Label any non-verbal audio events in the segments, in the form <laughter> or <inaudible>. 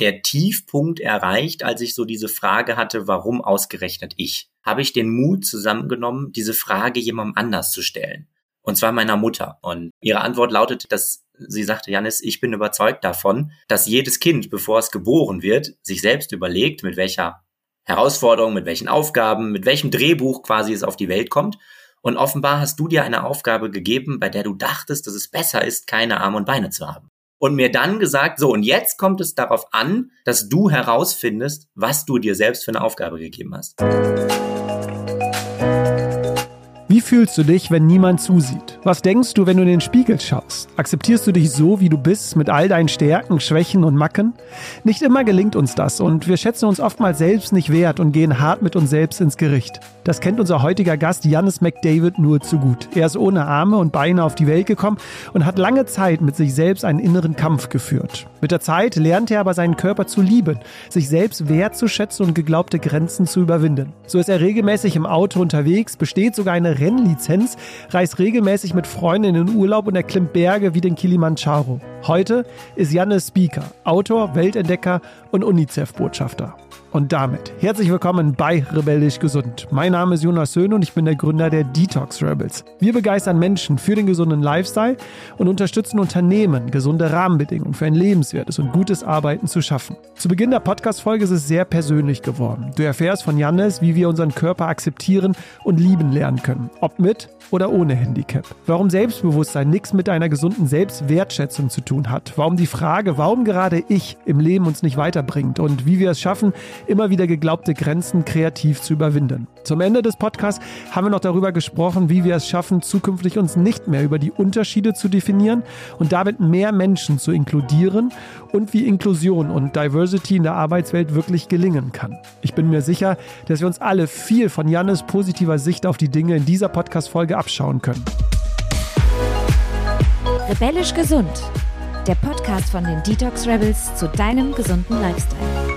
der Tiefpunkt erreicht, als ich so diese Frage hatte, warum ausgerechnet ich? Habe ich den Mut zusammengenommen, diese Frage jemandem anders zu stellen. Und zwar meiner Mutter. Und ihre Antwort lautet, dass sie sagte, Janis, ich bin überzeugt davon, dass jedes Kind, bevor es geboren wird, sich selbst überlegt, mit welcher Herausforderung, mit welchen Aufgaben, mit welchem Drehbuch quasi es auf die Welt kommt. Und offenbar hast du dir eine Aufgabe gegeben, bei der du dachtest, dass es besser ist, keine Arme und Beine zu haben. Und mir dann gesagt, so, und jetzt kommt es darauf an, dass du herausfindest, was du dir selbst für eine Aufgabe gegeben hast. Wie fühlst du dich, wenn niemand zusieht? Was denkst du, wenn du in den Spiegel schaust? Akzeptierst du dich so, wie du bist, mit all deinen Stärken, Schwächen und Macken? Nicht immer gelingt uns das und wir schätzen uns oftmals selbst nicht wert und gehen hart mit uns selbst ins Gericht. Das kennt unser heutiger Gast Jannis McDavid nur zu gut. Er ist ohne Arme und Beine auf die Welt gekommen und hat lange Zeit mit sich selbst einen inneren Kampf geführt. Mit der Zeit lernt er aber seinen Körper zu lieben, sich selbst wertzuschätzen und geglaubte Grenzen zu überwinden. So ist er regelmäßig im Auto unterwegs, besteht sogar eine Rennlizenz, reist regelmäßig mit Freunden in den Urlaub und erklimmt Berge wie den Kilimanjaro. Heute ist Janne Speaker, Autor, Weltentdecker und UNICEF-Botschafter. Und damit herzlich willkommen bei Rebellisch Gesund. Mein Name ist Jonas Söhn und ich bin der Gründer der Detox Rebels. Wir begeistern Menschen für den gesunden Lifestyle und unterstützen Unternehmen, gesunde Rahmenbedingungen für ein lebenswertes und gutes Arbeiten zu schaffen. Zu Beginn der Podcast-Folge ist es sehr persönlich geworden. Du erfährst von Jannes, wie wir unseren Körper akzeptieren und lieben lernen können. Ob mit oder ohne Handicap. Warum Selbstbewusstsein nichts mit einer gesunden Selbstwertschätzung zu tun hat. Warum die Frage, warum gerade ich im Leben uns nicht weiterbringt und wie wir es schaffen, immer wieder geglaubte Grenzen kreativ zu überwinden. Zum Ende des Podcasts haben wir noch darüber gesprochen, wie wir es schaffen, zukünftig uns nicht mehr über die Unterschiede zu definieren und damit mehr Menschen zu inkludieren und wie Inklusion und Diversity in der Arbeitswelt wirklich gelingen kann. Ich bin mir sicher, dass wir uns alle viel von Jannes positiver Sicht auf die Dinge in dieser Podcast-Folge abschauen können. Rebellisch gesund. Der Podcast von den Detox Rebels zu deinem gesunden Lifestyle.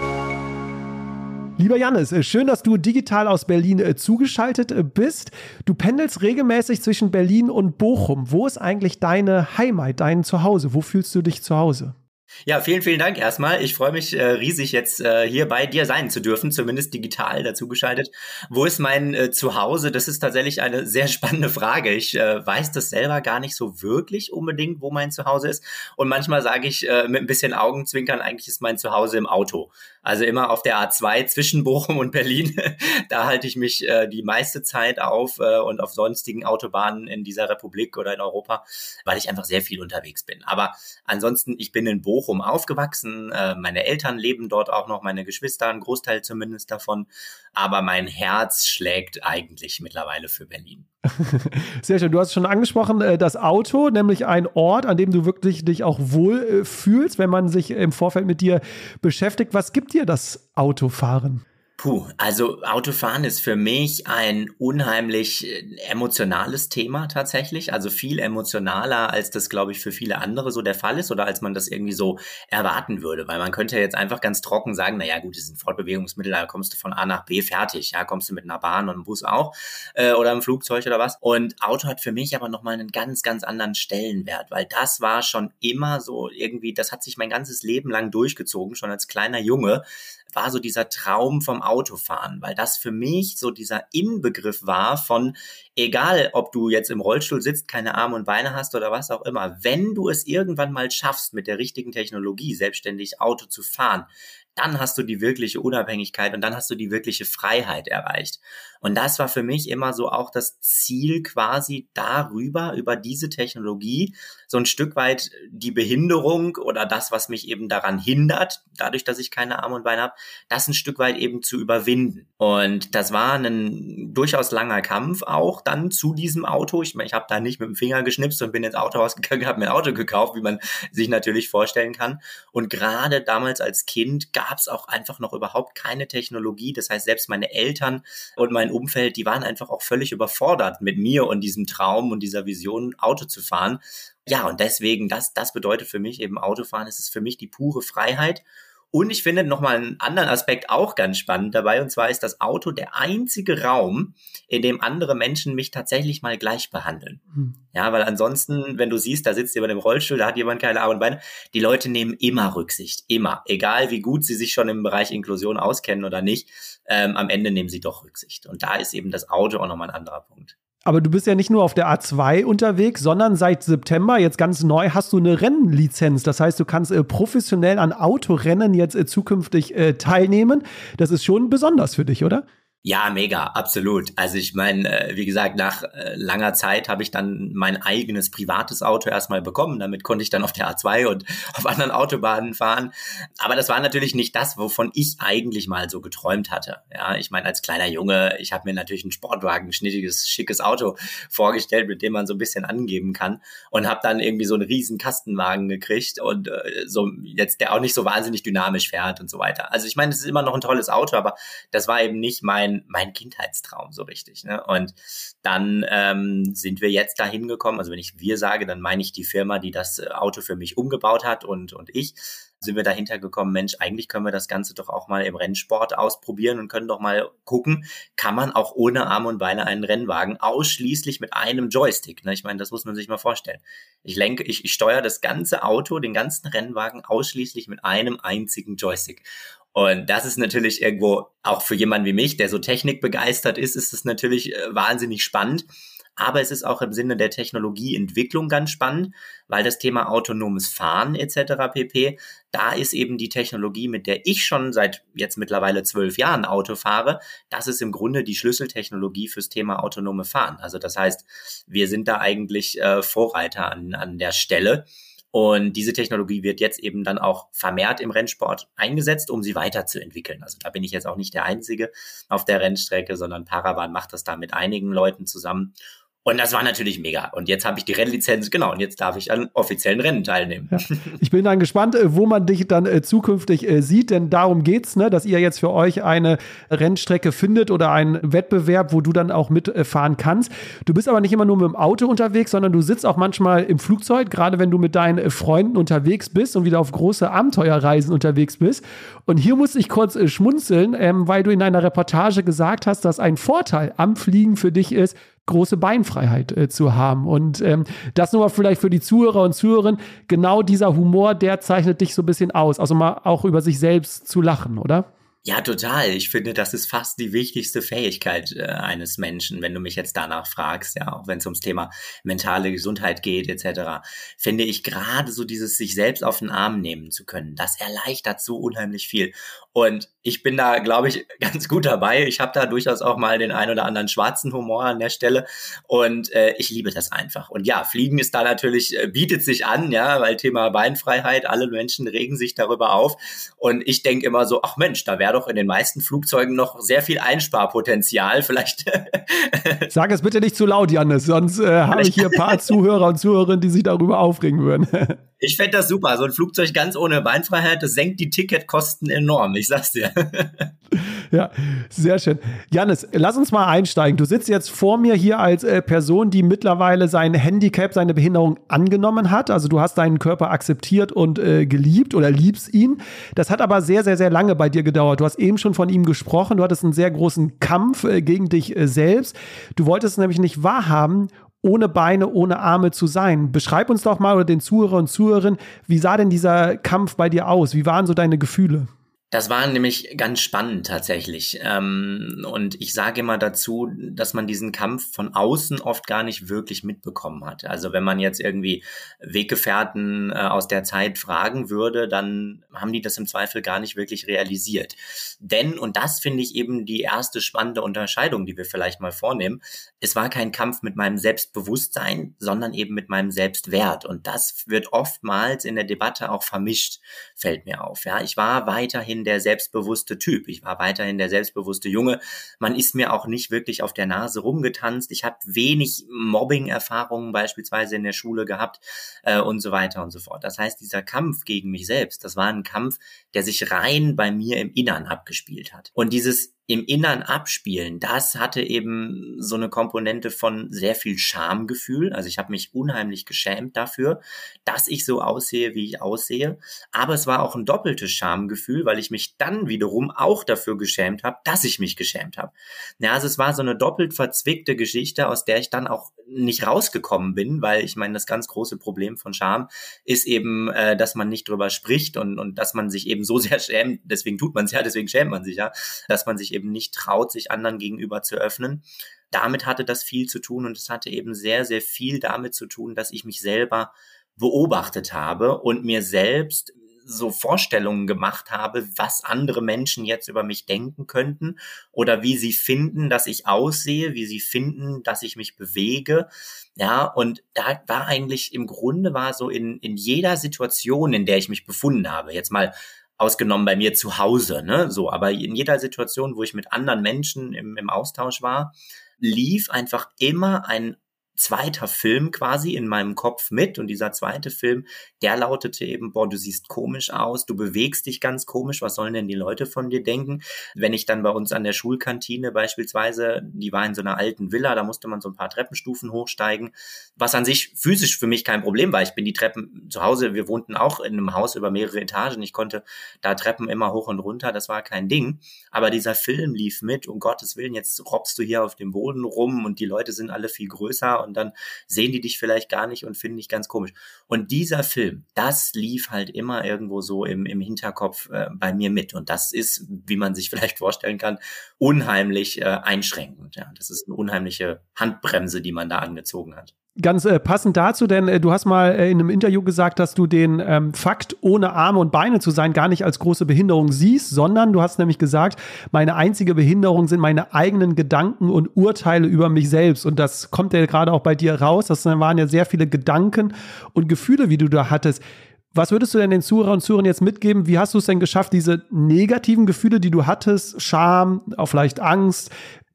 Lieber Jannis, äh, schön, dass du digital aus Berlin äh, zugeschaltet äh, bist. Du pendelst regelmäßig zwischen Berlin und Bochum. Wo ist eigentlich deine Heimat, dein Zuhause? Wo fühlst du dich zu Hause? Ja, vielen, vielen Dank erstmal. Ich freue mich äh, riesig jetzt äh, hier bei dir sein zu dürfen, zumindest digital dazugeschaltet. Wo ist mein äh, Zuhause? Das ist tatsächlich eine <laughs> sehr spannende Frage. Ich äh, weiß das selber gar nicht so wirklich unbedingt, wo mein Zuhause ist. Und manchmal sage ich äh, mit ein bisschen Augenzwinkern, eigentlich ist mein Zuhause im Auto. Also immer auf der A2 zwischen Bochum und Berlin. <laughs> da halte ich mich äh, die meiste Zeit auf und auf sonstigen Autobahnen in dieser Republik oder in Europa, weil ich einfach sehr viel unterwegs bin. Aber ansonsten, ich bin in Bochum aufgewachsen. Äh, meine Eltern leben dort auch noch, meine Geschwister, ein Großteil zumindest davon. Aber mein Herz schlägt eigentlich mittlerweile für Berlin. <laughs> Sehr schön. Du hast schon angesprochen, äh, das Auto, nämlich ein Ort, an dem du wirklich dich auch wohl äh, fühlst, wenn man sich im Vorfeld mit dir beschäftigt. Was gibt dir das Autofahren? Puh, also Autofahren ist für mich ein unheimlich äh, emotionales Thema tatsächlich. Also viel emotionaler, als das, glaube ich, für viele andere so der Fall ist oder als man das irgendwie so erwarten würde. Weil man könnte ja jetzt einfach ganz trocken sagen, naja gut, das ist ein Fortbewegungsmittel, da kommst du von A nach B fertig. Ja, kommst du mit einer Bahn und einem Bus auch äh, oder einem Flugzeug oder was. Und Auto hat für mich aber nochmal einen ganz, ganz anderen Stellenwert, weil das war schon immer so irgendwie, das hat sich mein ganzes Leben lang durchgezogen, schon als kleiner Junge war so dieser Traum vom Autofahren, weil das für mich so dieser Inbegriff war von, egal ob du jetzt im Rollstuhl sitzt, keine Arme und Beine hast oder was auch immer, wenn du es irgendwann mal schaffst, mit der richtigen Technologie selbstständig Auto zu fahren, dann hast du die wirkliche Unabhängigkeit und dann hast du die wirkliche Freiheit erreicht. Und das war für mich immer so auch das Ziel quasi darüber, über diese Technologie, so ein Stück weit die Behinderung oder das, was mich eben daran hindert, dadurch, dass ich keine Arme und Beine habe, das ein Stück weit eben zu überwinden. Und das war ein durchaus langer Kampf auch dann zu diesem Auto. Ich meine, ich habe da nicht mit dem Finger geschnipst und bin ins Autohaus gegangen, habe mir ein Auto gekauft, wie man sich natürlich vorstellen kann. Und gerade damals als Kind gab es auch einfach noch überhaupt keine Technologie. Das heißt, selbst meine Eltern und mein Umfeld, die waren einfach auch völlig überfordert mit mir und diesem Traum und dieser Vision, Auto zu fahren. Ja, und deswegen, das, das bedeutet für mich eben Autofahren, es ist für mich die pure Freiheit. Und ich finde nochmal einen anderen Aspekt auch ganz spannend dabei. Und zwar ist das Auto der einzige Raum, in dem andere Menschen mich tatsächlich mal gleich behandeln. Hm. Ja, weil ansonsten, wenn du siehst, da sitzt jemand im Rollstuhl, da hat jemand keine Arme und Beine, die Leute nehmen immer Rücksicht. Immer. Egal wie gut sie sich schon im Bereich Inklusion auskennen oder nicht, ähm, am Ende nehmen sie doch Rücksicht. Und da ist eben das Auto auch nochmal ein anderer Punkt. Aber du bist ja nicht nur auf der A2 unterwegs, sondern seit September, jetzt ganz neu, hast du eine Rennlizenz. Das heißt, du kannst äh, professionell an Autorennen jetzt äh, zukünftig äh, teilnehmen. Das ist schon besonders für dich, oder? Ja, mega, absolut. Also ich meine, äh, wie gesagt, nach äh, langer Zeit habe ich dann mein eigenes privates Auto erstmal bekommen. Damit konnte ich dann auf der A2 und <laughs> auf anderen Autobahnen fahren. Aber das war natürlich nicht das, wovon ich eigentlich mal so geträumt hatte. Ja, ich meine, als kleiner Junge, ich habe mir natürlich ein Sportwagen, ein schnittiges, schickes Auto vorgestellt, mit dem man so ein bisschen angeben kann und habe dann irgendwie so einen riesen Kastenwagen gekriegt und äh, so jetzt der auch nicht so wahnsinnig dynamisch fährt und so weiter. Also ich meine, es ist immer noch ein tolles Auto, aber das war eben nicht mein mein, mein Kindheitstraum so richtig. Ne? Und dann ähm, sind wir jetzt dahin gekommen, also wenn ich wir sage, dann meine ich die Firma, die das äh, Auto für mich umgebaut hat und, und ich sind wir dahinter gekommen, Mensch, eigentlich können wir das Ganze doch auch mal im Rennsport ausprobieren und können doch mal gucken, kann man auch ohne Arme und Beine einen Rennwagen ausschließlich mit einem Joystick. Ne? Ich meine, das muss man sich mal vorstellen. Ich lenke, ich, ich steuere das ganze Auto, den ganzen Rennwagen ausschließlich mit einem einzigen Joystick. Und das ist natürlich irgendwo auch für jemanden wie mich, der so technikbegeistert ist, ist es natürlich äh, wahnsinnig spannend. Aber es ist auch im Sinne der Technologieentwicklung ganz spannend, weil das Thema autonomes Fahren etc. pp. Da ist eben die Technologie, mit der ich schon seit jetzt mittlerweile zwölf Jahren Auto fahre, das ist im Grunde die Schlüsseltechnologie fürs Thema autonome Fahren. Also das heißt, wir sind da eigentlich äh, Vorreiter an, an der Stelle. Und diese Technologie wird jetzt eben dann auch vermehrt im Rennsport eingesetzt, um sie weiterzuentwickeln. Also da bin ich jetzt auch nicht der Einzige auf der Rennstrecke, sondern Paravan macht das da mit einigen Leuten zusammen. Und das war natürlich mega. Und jetzt habe ich die Rennlizenz, genau, und jetzt darf ich an offiziellen Rennen teilnehmen. Ja. Ich bin dann gespannt, äh, wo man dich dann äh, zukünftig äh, sieht, denn darum geht's, ne, dass ihr jetzt für euch eine Rennstrecke findet oder einen Wettbewerb, wo du dann auch mitfahren kannst. Du bist aber nicht immer nur mit dem Auto unterwegs, sondern du sitzt auch manchmal im Flugzeug, gerade wenn du mit deinen Freunden unterwegs bist und wieder auf große Abenteuerreisen unterwegs bist. Und hier muss ich kurz schmunzeln, ähm, weil du in einer Reportage gesagt hast, dass ein Vorteil am Fliegen für dich ist, große Beinfreiheit äh, zu haben. Und ähm, das nur mal vielleicht für die Zuhörer und Zuhörerinnen, genau dieser Humor, der zeichnet dich so ein bisschen aus. Also mal auch über sich selbst zu lachen, oder? Ja, total. Ich finde, das ist fast die wichtigste Fähigkeit äh, eines Menschen, wenn du mich jetzt danach fragst, ja, auch wenn es ums Thema mentale Gesundheit geht, etc. Finde ich gerade so dieses sich selbst auf den Arm nehmen zu können, das erleichtert so unheimlich viel. Und ich bin da, glaube ich, <laughs> ganz gut dabei. Ich habe da durchaus auch mal den ein oder anderen schwarzen Humor an der Stelle und äh, ich liebe das einfach. Und ja, Fliegen ist da natürlich, äh, bietet sich an, ja, weil Thema Beinfreiheit, alle Menschen regen sich darüber auf. Und ich denke immer so, ach Mensch, da wäre doch in den meisten Flugzeugen noch sehr viel Einsparpotenzial. Vielleicht. <laughs> Sag es bitte nicht zu laut, Janis, sonst äh, habe ich hier ein paar <laughs> Zuhörer und Zuhörerinnen, die sich darüber aufregen würden. Ich fände das super. So ein Flugzeug ganz ohne Beinfreiheit, das senkt die Ticketkosten enorm. Ich sag's dir. <laughs> Ja, sehr schön. Janis, lass uns mal einsteigen. Du sitzt jetzt vor mir hier als äh, Person, die mittlerweile sein Handicap, seine Behinderung angenommen hat. Also du hast deinen Körper akzeptiert und äh, geliebt oder liebst ihn. Das hat aber sehr, sehr, sehr lange bei dir gedauert. Du hast eben schon von ihm gesprochen. Du hattest einen sehr großen Kampf äh, gegen dich äh, selbst. Du wolltest es nämlich nicht wahrhaben ohne Beine, ohne Arme zu sein. Beschreib uns doch mal oder den Zuhörer und Zuhörerinnen, wie sah denn dieser Kampf bei dir aus? Wie waren so deine Gefühle? Das war nämlich ganz spannend tatsächlich. Ähm, und ich sage immer dazu, dass man diesen Kampf von außen oft gar nicht wirklich mitbekommen hat. Also wenn man jetzt irgendwie Weggefährten äh, aus der Zeit fragen würde, dann haben die das im Zweifel gar nicht wirklich realisiert. Denn, und das finde ich eben die erste spannende Unterscheidung, die wir vielleicht mal vornehmen, es war kein Kampf mit meinem Selbstbewusstsein, sondern eben mit meinem Selbstwert. Und das wird oftmals in der Debatte auch vermischt, fällt mir auf. Ja, ich war weiterhin der selbstbewusste Typ. Ich war weiterhin der selbstbewusste Junge. Man ist mir auch nicht wirklich auf der Nase rumgetanzt. Ich habe wenig Mobbing-Erfahrungen beispielsweise in der Schule gehabt äh, und so weiter und so fort. Das heißt, dieser Kampf gegen mich selbst, das war ein Kampf, der sich rein bei mir im Innern abgespielt hat. Und dieses im Innern abspielen, das hatte eben so eine Komponente von sehr viel Schamgefühl. Also ich habe mich unheimlich geschämt dafür, dass ich so aussehe, wie ich aussehe. Aber es war auch ein doppeltes Schamgefühl, weil ich mich dann wiederum auch dafür geschämt habe, dass ich mich geschämt habe. Ja, also es war so eine doppelt verzwickte Geschichte, aus der ich dann auch nicht rausgekommen bin, weil ich meine, das ganz große Problem von Scham ist eben, äh, dass man nicht drüber spricht und, und dass man sich eben so sehr schämt, deswegen tut man es ja, deswegen schämt man sich ja, dass man sich eben nicht traut, sich anderen gegenüber zu öffnen. Damit hatte das viel zu tun und es hatte eben sehr, sehr viel damit zu tun, dass ich mich selber beobachtet habe und mir selbst so Vorstellungen gemacht habe, was andere Menschen jetzt über mich denken könnten oder wie sie finden, dass ich aussehe, wie sie finden, dass ich mich bewege. Ja, und da war eigentlich im Grunde war so in, in jeder Situation, in der ich mich befunden habe, jetzt mal ausgenommen bei mir zu Hause, ne, so, aber in jeder Situation, wo ich mit anderen Menschen im, im Austausch war, lief einfach immer ein zweiter Film quasi in meinem Kopf mit und dieser zweite Film, der lautete eben, boah, du siehst komisch aus, du bewegst dich ganz komisch, was sollen denn die Leute von dir denken? Wenn ich dann bei uns an der Schulkantine beispielsweise, die war in so einer alten Villa, da musste man so ein paar Treppenstufen hochsteigen, was an sich physisch für mich kein Problem war. Ich bin die Treppen zu Hause, wir wohnten auch in einem Haus über mehrere Etagen, ich konnte da Treppen immer hoch und runter, das war kein Ding, aber dieser Film lief mit, um Gottes Willen, jetzt robbst du hier auf dem Boden rum und die Leute sind alle viel größer und dann sehen die dich vielleicht gar nicht und finden dich ganz komisch. Und dieser Film, das lief halt immer irgendwo so im, im Hinterkopf äh, bei mir mit. Und das ist, wie man sich <laughs> vielleicht vorstellen kann, unheimlich äh, einschränkend. Ja, das ist eine unheimliche Handbremse, die man da angezogen hat. Ganz äh, passend dazu, denn äh, du hast mal äh, in einem Interview gesagt, dass du den ähm, Fakt, ohne Arme und Beine zu sein, gar nicht als große Behinderung siehst, sondern du hast nämlich gesagt, meine einzige Behinderung sind meine eigenen Gedanken und Urteile über mich selbst. Und das kommt ja gerade auch bei dir raus. Das waren ja sehr viele Gedanken und Gefühle, wie du da hattest. Was würdest du denn den Zuhörern und Zuhörern jetzt mitgeben? Wie hast du es denn geschafft, diese negativen Gefühle, die du hattest, Scham, auch vielleicht Angst,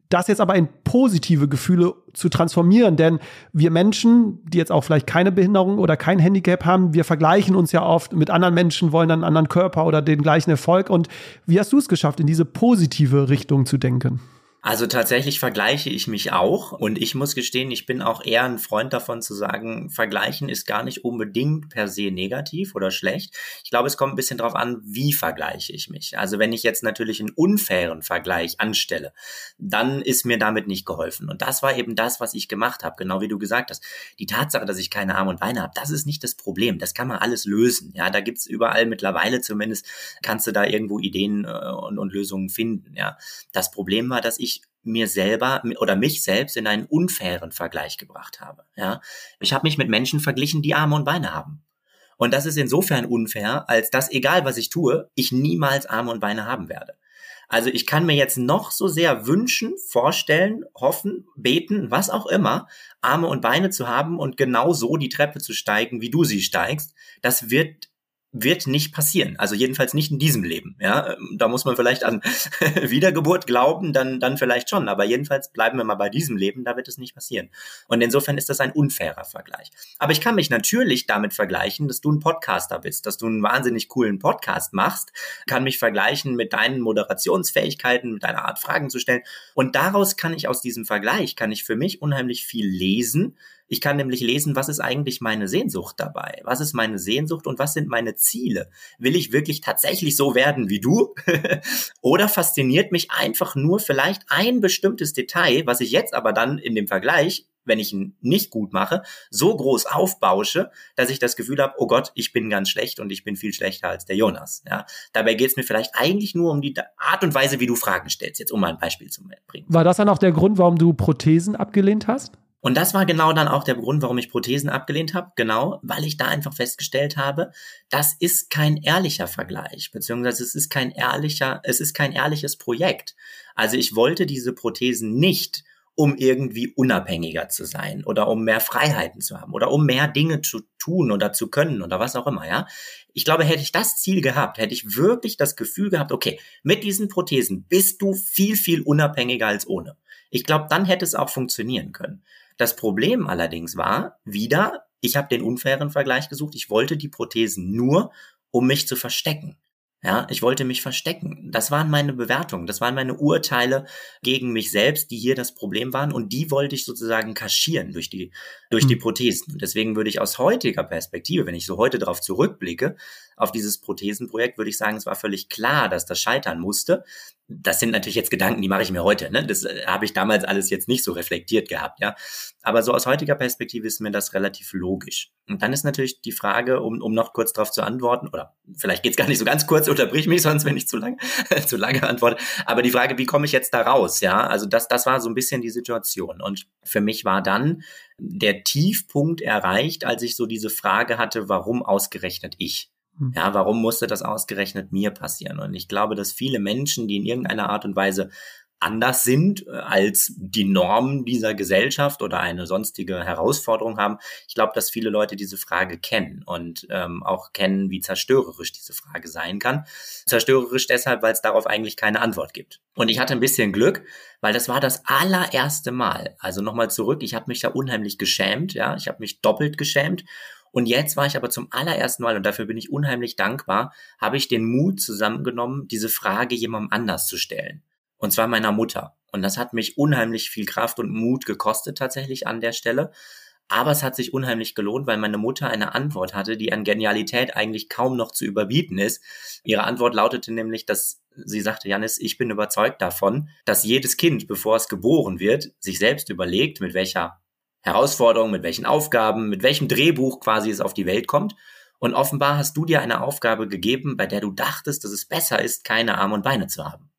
das jetzt aber in positive Gefühle zu transformieren. Denn wir Menschen, die jetzt auch vielleicht keine Behinderung oder kein Handicap haben, wir vergleichen uns ja oft mit anderen Menschen, wollen dann einen anderen Körper oder den gleichen Erfolg. Und wie hast du es geschafft, in diese positive Richtung zu denken? Also tatsächlich vergleiche ich mich auch und ich muss gestehen, ich bin auch eher ein Freund davon zu sagen, vergleichen ist gar nicht unbedingt per se negativ oder schlecht. Ich glaube, es kommt ein bisschen darauf an, wie vergleiche ich mich. Also wenn ich jetzt natürlich einen unfairen Vergleich anstelle, dann ist mir damit nicht geholfen. Und das war eben das, was ich gemacht habe, genau wie du gesagt hast. Die Tatsache, dass ich keine Arme und Beine habe, das ist nicht das Problem. Das kann man alles lösen. Ja, da gibt's überall mittlerweile zumindest, kannst du da irgendwo Ideen äh, und, und Lösungen finden. Ja, das Problem war, dass ich mir selber oder mich selbst in einen unfairen Vergleich gebracht habe. Ja, ich habe mich mit Menschen verglichen, die Arme und Beine haben. Und das ist insofern unfair, als dass egal was ich tue, ich niemals Arme und Beine haben werde. Also ich kann mir jetzt noch so sehr wünschen, vorstellen, hoffen, beten, was auch immer, Arme und Beine zu haben und genau so die Treppe zu steigen, wie du sie steigst. Das wird wird nicht passieren. Also jedenfalls nicht in diesem Leben. Ja, da muss man vielleicht an <laughs> Wiedergeburt glauben, dann, dann vielleicht schon. Aber jedenfalls bleiben wir mal bei diesem Leben, da wird es nicht passieren. Und insofern ist das ein unfairer Vergleich. Aber ich kann mich natürlich damit vergleichen, dass du ein Podcaster bist, dass du einen wahnsinnig coolen Podcast machst, kann mich vergleichen mit deinen Moderationsfähigkeiten, mit deiner Art Fragen zu stellen. Und daraus kann ich aus diesem Vergleich, kann ich für mich unheimlich viel lesen, ich kann nämlich lesen, was ist eigentlich meine Sehnsucht dabei? Was ist meine Sehnsucht und was sind meine Ziele? Will ich wirklich tatsächlich so werden wie du? <laughs> Oder fasziniert mich einfach nur vielleicht ein bestimmtes Detail, was ich jetzt aber dann in dem Vergleich wenn ich ihn nicht gut mache, so groß aufbausche, dass ich das Gefühl habe, oh Gott, ich bin ganz schlecht und ich bin viel schlechter als der Jonas. Ja, dabei geht es mir vielleicht eigentlich nur um die Art und Weise, wie du Fragen stellst. Jetzt um mal ein Beispiel zu bringen. War das dann auch der Grund, warum du Prothesen abgelehnt hast? Und das war genau dann auch der Grund, warum ich Prothesen abgelehnt habe. Genau, weil ich da einfach festgestellt habe, das ist kein ehrlicher Vergleich, beziehungsweise es ist kein ehrlicher, es ist kein ehrliches Projekt. Also ich wollte diese Prothesen nicht, um irgendwie unabhängiger zu sein oder um mehr Freiheiten zu haben oder um mehr Dinge zu tun oder zu können oder was auch immer, ja. Ich glaube, hätte ich das Ziel gehabt, hätte ich wirklich das Gefühl gehabt, okay, mit diesen Prothesen bist du viel, viel unabhängiger als ohne. Ich glaube, dann hätte es auch funktionieren können. Das Problem allerdings war, wieder, ich habe den unfairen Vergleich gesucht, ich wollte die Prothesen nur, um mich zu verstecken. Ja, ich wollte mich verstecken. Das waren meine Bewertungen, das waren meine Urteile gegen mich selbst, die hier das Problem waren und die wollte ich sozusagen kaschieren durch die durch die hm. Prothesen. Und deswegen würde ich aus heutiger Perspektive, wenn ich so heute darauf zurückblicke, auf dieses Prothesenprojekt, würde ich sagen, es war völlig klar, dass das scheitern musste das sind natürlich jetzt Gedanken, die mache ich mir heute. Ne? Das äh, habe ich damals alles jetzt nicht so reflektiert gehabt, ja. Aber so aus heutiger Perspektive ist mir das relativ logisch. Und dann ist natürlich die Frage, um, um noch kurz darauf zu antworten, oder vielleicht geht's gar nicht so ganz kurz, unterbrich mich sonst, wenn ich zu lange <laughs> zu lange antworte. Aber die Frage, wie komme ich jetzt da raus? Ja, also das, das war so ein bisschen die Situation. Und für mich war dann der Tiefpunkt erreicht, als ich so diese Frage hatte, warum ausgerechnet ich? Hm. Ja, warum musste das ausgerechnet mir passieren? Und ich glaube, dass viele Menschen, die in irgendeiner Art und Weise anders sind äh, als die Normen dieser Gesellschaft oder eine sonstige Herausforderung haben. Ich glaube, dass viele Leute diese Frage kennen und ähm, auch kennen, wie zerstörerisch diese Frage sein kann. Zerstörerisch deshalb, weil es darauf eigentlich keine Antwort gibt. Und ich hatte ein bisschen Glück, weil das war das allererste Mal. Also nochmal zurück, ich habe mich da unheimlich geschämt, ja, ich habe mich doppelt geschämt und jetzt war ich aber zum allerersten Mal, und dafür bin ich unheimlich dankbar, habe ich den Mut zusammengenommen, diese Frage jemandem anders zu stellen. Und zwar meiner Mutter. Und das hat mich unheimlich viel Kraft und Mut gekostet tatsächlich an der Stelle. Aber es hat sich unheimlich gelohnt, weil meine Mutter eine Antwort hatte, die an Genialität eigentlich kaum noch zu überbieten ist. Ihre Antwort lautete nämlich, dass sie sagte, Janis, ich bin überzeugt davon, dass jedes Kind, bevor es geboren wird, sich selbst überlegt, mit welcher Herausforderungen, mit welchen Aufgaben, mit welchem Drehbuch quasi es auf die Welt kommt. Und offenbar hast du dir eine Aufgabe gegeben, bei der du dachtest, dass es besser ist, keine Arme und Beine zu haben.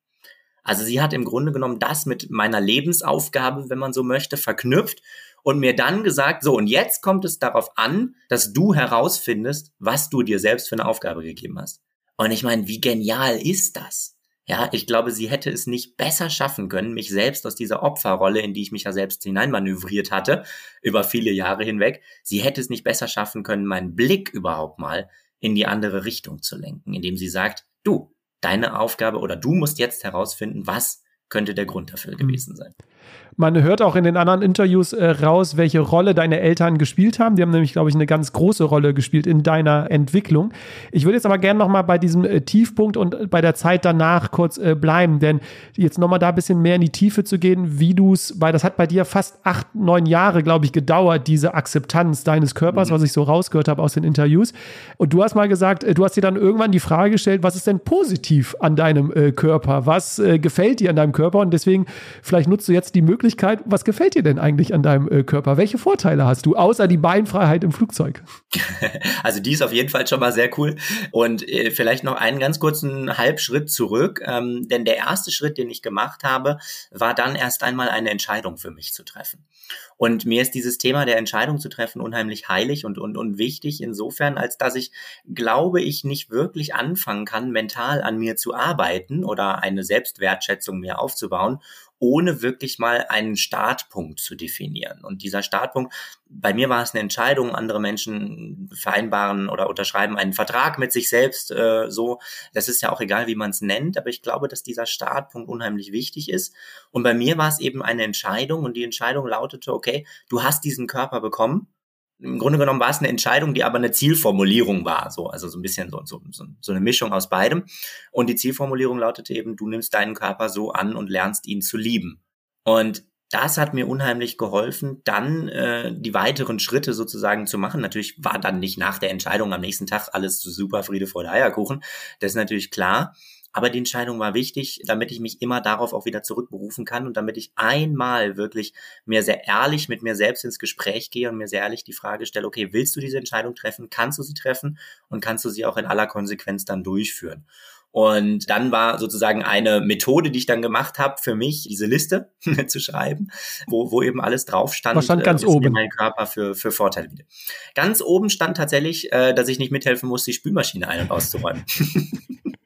Also sie hat im Grunde genommen das mit meiner Lebensaufgabe, wenn man so möchte, verknüpft und mir dann gesagt, so, und jetzt kommt es darauf an, dass du herausfindest, was du dir selbst für eine Aufgabe gegeben hast. Und ich meine, wie genial ist das? Ja, ich glaube, sie hätte es nicht besser schaffen können, mich selbst aus dieser Opferrolle, in die ich mich ja selbst hineinmanövriert hatte, über viele Jahre hinweg, sie hätte es nicht besser schaffen können, meinen Blick überhaupt mal in die andere Richtung zu lenken, indem sie sagt, du, deine Aufgabe oder du musst jetzt herausfinden, was könnte der Grund dafür mhm. gewesen sein. Man hört auch in den anderen Interviews äh, raus, welche Rolle deine Eltern gespielt haben. Die haben nämlich, glaube ich, eine ganz große Rolle gespielt in deiner Entwicklung. Ich würde jetzt aber gerne nochmal bei diesem äh, Tiefpunkt und bei der Zeit danach kurz äh, bleiben, denn jetzt nochmal da ein bisschen mehr in die Tiefe zu gehen, wie du es, weil das hat bei dir fast acht, neun Jahre, glaube ich, gedauert, diese Akzeptanz deines Körpers, mhm. was ich so rausgehört habe aus den Interviews. Und du hast mal gesagt, äh, du hast dir dann irgendwann die Frage gestellt, was ist denn positiv an deinem äh, Körper? Was äh, gefällt dir an deinem Körper? Und deswegen, vielleicht nutzt du jetzt die Möglichkeit, Möglichkeit. Was gefällt dir denn eigentlich an deinem äh, Körper? Welche Vorteile hast du, außer die Beinfreiheit im Flugzeug? <laughs> Also die ist auf jeden Fall schon mal sehr cool. Und äh, vielleicht noch einen ganz kurzen Halbschritt zurück. Ähm, denn der erste Schritt, den ich gemacht habe, war dann erst einmal eine Entscheidung für mich zu treffen. Und mir ist dieses Thema der Entscheidung zu treffen unheimlich heilig und, und, und wichtig insofern, als dass ich glaube, ich nicht wirklich anfangen kann, mental an mir zu arbeiten oder eine Selbstwertschätzung mir aufzubauen, ohne wirklich mal einen Startpunkt zu definieren. Und dieser Startpunkt, bei mir war es eine Entscheidung, andere Menschen vereinbaren oder unterschreiben einen Vertrag mit sich selbst, äh, so. Das ist ja auch egal, wie man es nennt, aber ich glaube, dass dieser Startpunkt unheimlich wichtig ist. Und bei mir war es eben eine Entscheidung und die Entscheidung lautete, okay, du hast diesen Körper bekommen im Grunde genommen war es eine Entscheidung, die aber eine Zielformulierung war, so, also so ein bisschen so, so, so eine Mischung aus beidem. Und die Zielformulierung lautete eben, du nimmst deinen Körper so an und lernst ihn zu lieben. Und das hat mir unheimlich geholfen, dann äh, die weiteren Schritte sozusagen zu machen. Natürlich war dann nicht nach der Entscheidung am nächsten Tag alles super Friede der Eierkuchen. Das ist natürlich klar. Aber die Entscheidung war wichtig, damit ich mich immer darauf auch wieder zurückberufen kann und damit ich einmal wirklich mir sehr ehrlich mit mir selbst ins Gespräch gehe und mir sehr ehrlich die Frage stelle, okay, willst du diese Entscheidung treffen? Kannst du sie treffen? Und kannst du sie auch in aller Konsequenz dann durchführen? Und dann war sozusagen eine Methode, die ich dann gemacht habe, für mich diese Liste <laughs> zu schreiben, wo, wo eben alles drauf stand. Was stand ganz äh, oben? Mein Körper für, für Vorteile wieder. Ganz oben stand tatsächlich, äh, dass ich nicht mithelfen muss, die Spülmaschine ein- und auszuräumen. <laughs>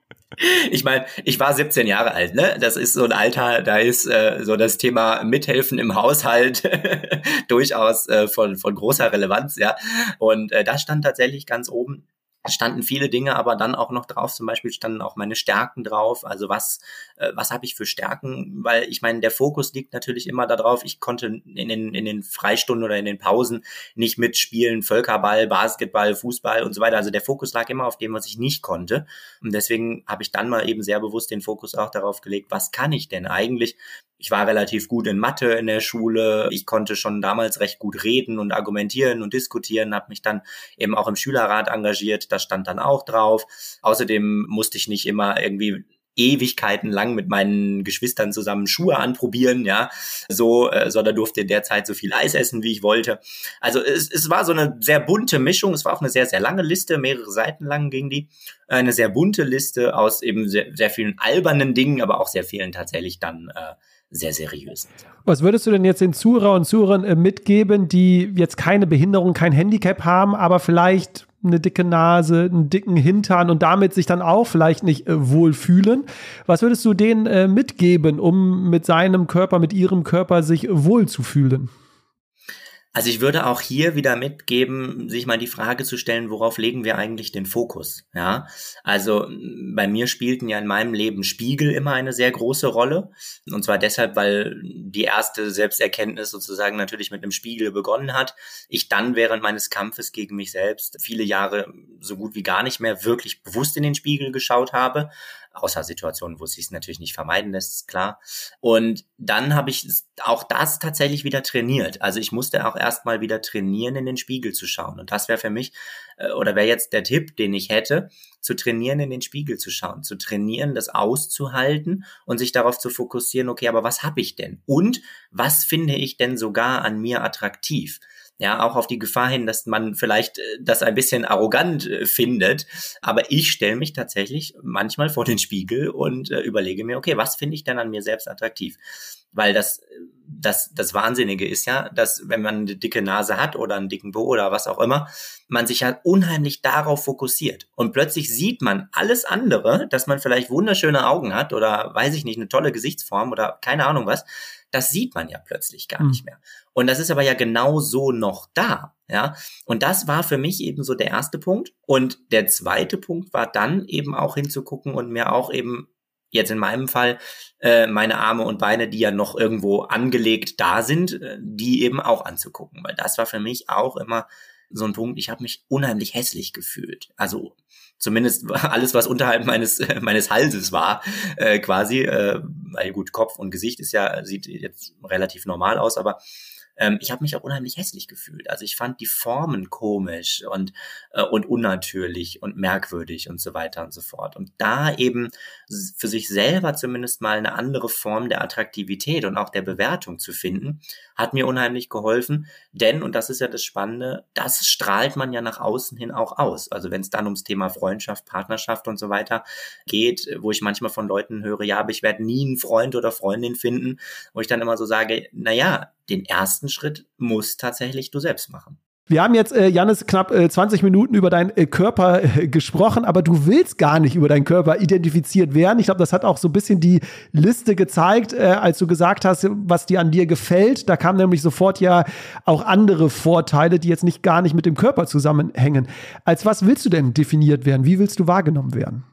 Ich meine, ich war 17 Jahre alt, ne? Das ist so ein Alter, da ist äh, so das Thema Mithelfen im Haushalt <laughs> durchaus äh, von, von großer Relevanz, ja. Und äh, das stand tatsächlich ganz oben. Standen viele Dinge aber dann auch noch drauf. Zum Beispiel standen auch meine Stärken drauf. Also was, äh, was habe ich für Stärken? Weil ich meine, der Fokus liegt natürlich immer darauf. Ich konnte in den, in den Freistunden oder in den Pausen nicht mitspielen. Völkerball, Basketball, Fußball und so weiter. Also der Fokus lag immer auf dem, was ich nicht konnte. Und deswegen habe ich dann mal eben sehr bewusst den Fokus auch darauf gelegt, was kann ich denn eigentlich? Ich war relativ gut in Mathe in der Schule. Ich konnte schon damals recht gut reden und argumentieren und diskutieren, habe mich dann eben auch im Schülerrat engagiert. Das stand dann auch drauf. Außerdem musste ich nicht immer irgendwie Ewigkeiten lang mit meinen Geschwistern zusammen Schuhe anprobieren, ja, so, äh, sondern durfte in der Zeit so viel Eis essen, wie ich wollte. Also es, es war so eine sehr bunte Mischung. Es war auch eine sehr, sehr lange Liste, mehrere Seiten lang ging die. Eine sehr bunte Liste aus eben sehr, sehr vielen albernen Dingen, aber auch sehr vielen tatsächlich dann äh, sehr seriösen. Was würdest du denn jetzt den Zuhörer und Zuhörern äh, mitgeben, die jetzt keine Behinderung, kein Handicap haben, aber vielleicht eine dicke Nase, einen dicken Hintern und damit sich dann auch vielleicht nicht äh, wohlfühlen. Was würdest du denen äh, mitgeben, um mit seinem Körper, mit ihrem Körper sich wohlzufühlen? Also ich würde auch hier wieder mitgeben, sich mal die Frage zu stellen, worauf legen wir eigentlich den Fokus? Ja, also bei mir spielten ja in meinem Leben Spiegel immer eine sehr große Rolle. Und zwar deshalb, weil die erste Selbsterkenntnis sozusagen natürlich mit einem Spiegel begonnen hat. Ich dann während meines Kampfes gegen mich selbst viele Jahre so gut wie gar nicht mehr wirklich bewusst in den Spiegel geschaut habe außer Situationen, wo es sich natürlich nicht vermeiden lässt, klar. Und dann habe ich auch das tatsächlich wieder trainiert. Also ich musste auch erstmal wieder trainieren, in den Spiegel zu schauen. Und das wäre für mich, äh, oder wäre jetzt der Tipp, den ich hätte, zu trainieren, in den Spiegel zu schauen, zu trainieren, das auszuhalten und sich darauf zu fokussieren, okay, aber was habe ich denn? Und was finde ich denn sogar an mir attraktiv? Ja, auch auf die Gefahr hin, dass man vielleicht äh, das ein bisschen arrogant äh, findet. Aber ich stelle mich tatsächlich manchmal vor den Spiegel und äh, überlege mir, okay, was finde ich denn an mir selbst attraktiv? Weil das, das, das Wahnsinnige ist ja, dass wenn man eine dicke Nase hat oder einen dicken Po oder was auch immer, man sich ja unheimlich darauf fokussiert. Und plötzlich sieht man alles andere, dass man vielleicht wunderschöne Augen hat oder weiß ich nicht, eine tolle Gesichtsform oder keine Ahnung was. Das sieht man ja plötzlich gar mhm. nicht mehr. Und das ist aber ja genau so noch da. Ja, und das war für mich eben so der erste Punkt. Und der zweite Punkt war dann eben auch hinzugucken und mir auch eben jetzt in meinem Fall äh, meine Arme und Beine, die ja noch irgendwo angelegt da sind, äh, die eben auch anzugucken, weil das war für mich auch immer so ein Punkt. Ich habe mich unheimlich hässlich gefühlt. Also zumindest <laughs> alles, was unterhalb meines meines Halses war, äh, quasi. Äh, weil gut, Kopf und Gesicht ist ja sieht jetzt relativ normal aus, aber ähm, ich habe mich auch unheimlich hässlich gefühlt. Also ich fand die Formen komisch und, äh, und unnatürlich und merkwürdig und so weiter und so fort. Und da eben für sich selber zumindest mal eine andere Form der Attraktivität und auch der Bewertung zu finden, hat mir unheimlich geholfen. Denn, und das ist ja das Spannende, das strahlt man ja nach außen hin auch aus. Also wenn es dann ums Thema Freundschaft, Partnerschaft und so weiter geht, wo ich manchmal von Leuten höre, ja, aber ich werde nie einen Freund oder Freundin finden, wo ich dann immer so sage, na ja, den ersten Schritt muss tatsächlich du selbst machen. Wir haben jetzt, äh, Janis, knapp äh, 20 Minuten über deinen äh, Körper äh, gesprochen, aber du willst gar nicht über deinen Körper identifiziert werden. Ich glaube, das hat auch so ein bisschen die Liste gezeigt, äh, als du gesagt hast, was dir an dir gefällt. Da kamen nämlich sofort ja auch andere Vorteile, die jetzt nicht gar nicht mit dem Körper zusammenhängen. Als was willst du denn definiert werden? Wie willst du wahrgenommen werden?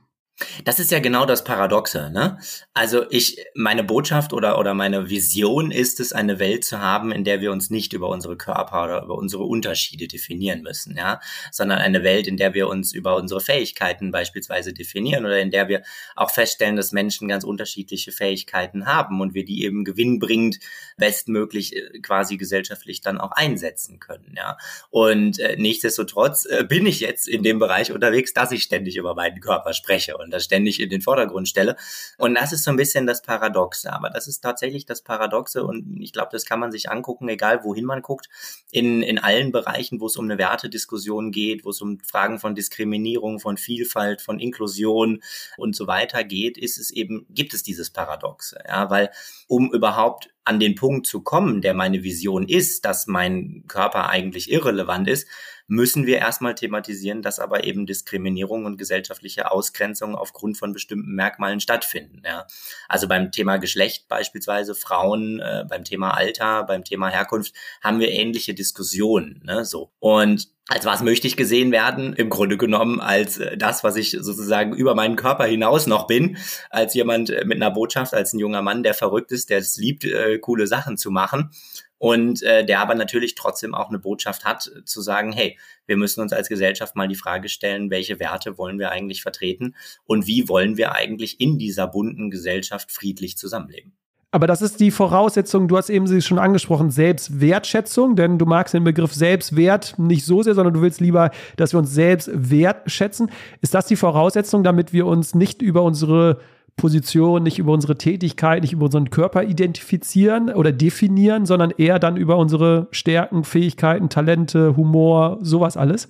Das ist ja genau das Paradoxe, ne? Also ich, meine Botschaft oder, oder meine Vision ist es, eine Welt zu haben, in der wir uns nicht über unsere Körper oder über unsere Unterschiede definieren müssen, ja? Sondern eine Welt, in der wir uns über unsere Fähigkeiten beispielsweise definieren oder in der wir auch feststellen, dass Menschen ganz unterschiedliche Fähigkeiten haben und wir die eben gewinnbringend bestmöglich äh, quasi gesellschaftlich dann auch einsetzen können, ja? Und äh, nichtsdestotrotz äh, bin ich jetzt in dem Bereich unterwegs, dass ich ständig über meinen Körper spreche und das ständig in den Vordergrund stelle. Und das ist so ein bisschen das Paradoxe. Aber das ist tatsächlich das Paradoxe und ich glaube, das kann man sich angucken, egal wohin man guckt, in, in allen Bereichen, wo es um eine Wertediskussion geht, wo es um Fragen von Diskriminierung, von Vielfalt, von Inklusion und so weiter geht, ist es eben, gibt es dieses Paradoxe. Ja, weil um überhaupt an den Punkt zu kommen, der meine Vision ist, dass mein Körper eigentlich irrelevant ist, müssen wir erstmal thematisieren, dass aber eben Diskriminierung und gesellschaftliche Ausgrenzung aufgrund von bestimmten Merkmalen stattfinden. Ja. Also beim Thema Geschlecht beispielsweise, Frauen, äh, beim Thema Alter, beim Thema Herkunft haben wir ähnliche Diskussionen. Ne, so. Und als was möchte ich gesehen werden? Im Grunde genommen als äh, das, was ich sozusagen über meinen Körper hinaus noch bin, als jemand äh, mit einer Botschaft, als ein junger Mann, der verrückt ist, der es liebt, äh, coole Sachen zu machen und äh, der aber natürlich trotzdem auch eine Botschaft hat, zu sagen, hey, wir müssen uns als Gesellschaft mal die Frage stellen, welche Werte wollen wir eigentlich vertreten und wie wollen wir eigentlich in dieser bunten Gesellschaft friedlich zusammenleben. Aber das ist die Voraussetzung, du hast eben sie schon angesprochen, Selbstwertschätzung, denn du magst den Begriff Selbstwert nicht so sehr, sondern du willst lieber, dass wir uns selbst wertschätzen. Ist das die Voraussetzung, damit wir uns nicht über unsere Position, nicht über unsere Tätigkeit, nicht über unseren Körper identifizieren oder definieren, sondern eher dann über unsere Stärken, Fähigkeiten, Talente, Humor, sowas alles?